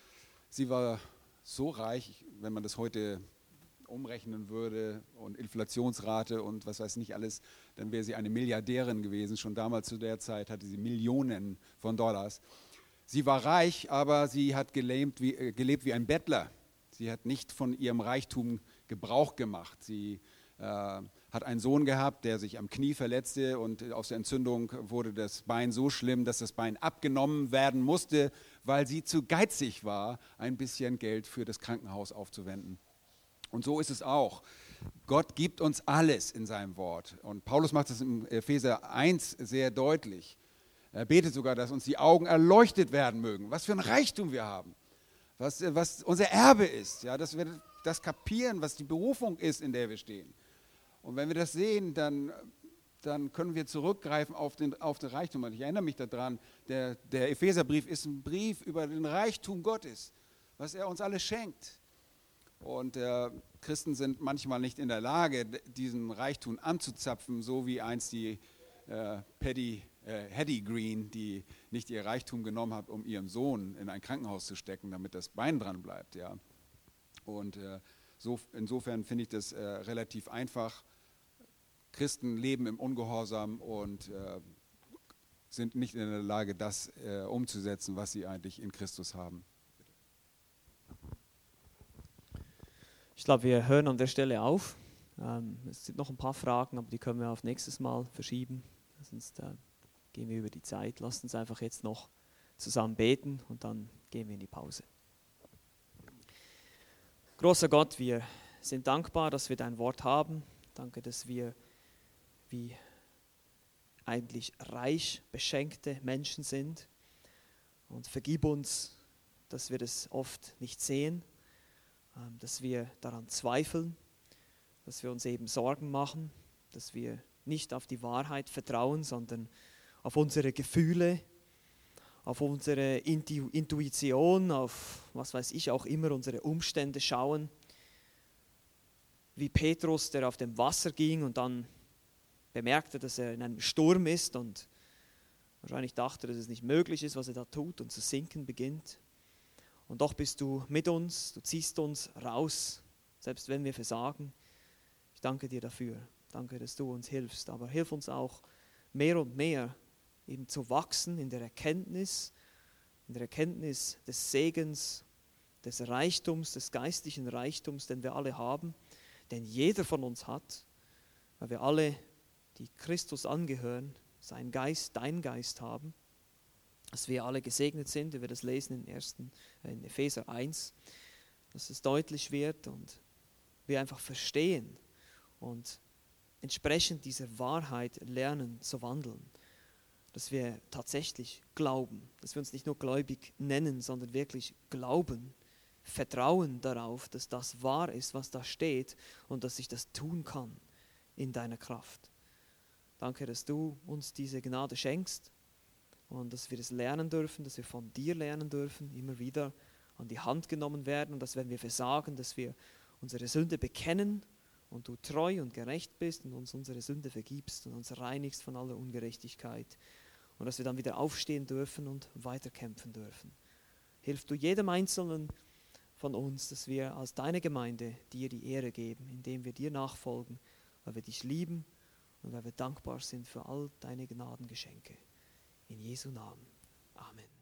sie war so reich, wenn man das heute umrechnen würde und Inflationsrate und was weiß nicht alles, dann wäre sie eine Milliardärin gewesen. Schon damals zu der Zeit hatte sie Millionen von Dollars. Sie war reich, aber sie hat gelebt wie, äh, gelebt wie ein Bettler. Sie hat nicht von ihrem Reichtum Gebrauch gemacht. Sie äh, hat einen Sohn gehabt, der sich am Knie verletzte und aus der Entzündung wurde das Bein so schlimm, dass das Bein abgenommen werden musste, weil sie zu geizig war, ein bisschen Geld für das Krankenhaus aufzuwenden. Und so ist es auch. Gott gibt uns alles in seinem Wort. Und Paulus macht das im Epheser 1 sehr deutlich. Er betet sogar, dass uns die Augen erleuchtet werden mögen. Was für ein Reichtum wir haben. Was, was unser Erbe ist. Ja, dass wir das kapieren, was die Berufung ist, in der wir stehen. Und wenn wir das sehen, dann, dann können wir zurückgreifen auf den, auf den Reichtum. Und ich erinnere mich daran, der, der Epheserbrief ist ein Brief über den Reichtum Gottes, was er uns alles schenkt. Und äh, Christen sind manchmal nicht in der Lage, diesen Reichtum anzuzapfen, so wie einst die äh, Paddy äh, Hattie Green, die nicht ihr Reichtum genommen hat, um ihren Sohn in ein Krankenhaus zu stecken, damit das Bein dran bleibt. Ja. Und äh, so, insofern finde ich das äh, relativ einfach. Christen leben im Ungehorsam und äh, sind nicht in der Lage, das äh, umzusetzen, was sie eigentlich in Christus haben. Ich glaube, wir hören an der Stelle auf. Ähm, es sind noch ein paar Fragen, aber die können wir auf nächstes Mal verschieben. Sonst äh, gehen wir über die Zeit. Lasst uns einfach jetzt noch zusammen beten und dann gehen wir in die Pause. Großer Gott, wir sind dankbar, dass wir dein Wort haben. Danke, dass wir wie eigentlich reich beschenkte Menschen sind. Und vergib uns dass wir das oft nicht sehen, ähm, dass wir daran zweifeln, dass wir uns eben Sorgen machen, dass wir nicht auf die Wahrheit vertrauen, sondern auf unsere Gefühle, auf unsere Intu Intuition, auf was weiß ich auch immer, unsere Umstände schauen. Wie Petrus, der auf dem Wasser ging und dann bemerkte, dass er in einem Sturm ist und wahrscheinlich dachte, dass es nicht möglich ist, was er da tut und zu sinken beginnt. Und doch bist du mit uns, du ziehst uns raus, selbst wenn wir versagen. Ich danke dir dafür. Danke, dass du uns hilfst. Aber hilf uns auch mehr und mehr eben zu wachsen in der Erkenntnis, in der Erkenntnis des Segens, des Reichtums, des geistlichen Reichtums, den wir alle haben, den jeder von uns hat, weil wir alle, die Christus angehören, sein Geist, dein Geist haben, dass wir alle gesegnet sind, wie wir das lesen in, 1, in Epheser 1, dass es deutlich wird und wir einfach verstehen und entsprechend dieser Wahrheit lernen zu wandeln. Dass wir tatsächlich glauben, dass wir uns nicht nur gläubig nennen, sondern wirklich glauben, vertrauen darauf, dass das wahr ist, was da steht und dass ich das tun kann in deiner Kraft. Danke, dass du uns diese Gnade schenkst und dass wir das lernen dürfen, dass wir von dir lernen dürfen, immer wieder an die Hand genommen werden und dass wenn wir versagen, dass wir unsere Sünde bekennen und du treu und gerecht bist und uns unsere Sünde vergibst und uns reinigst von aller Ungerechtigkeit und dass wir dann wieder aufstehen dürfen und weiterkämpfen dürfen. Hilf du jedem Einzelnen von uns, dass wir als deine Gemeinde dir die Ehre geben, indem wir dir nachfolgen, weil wir dich lieben und weil wir dankbar sind für all deine Gnadengeschenke. In Jesu Namen. Amen.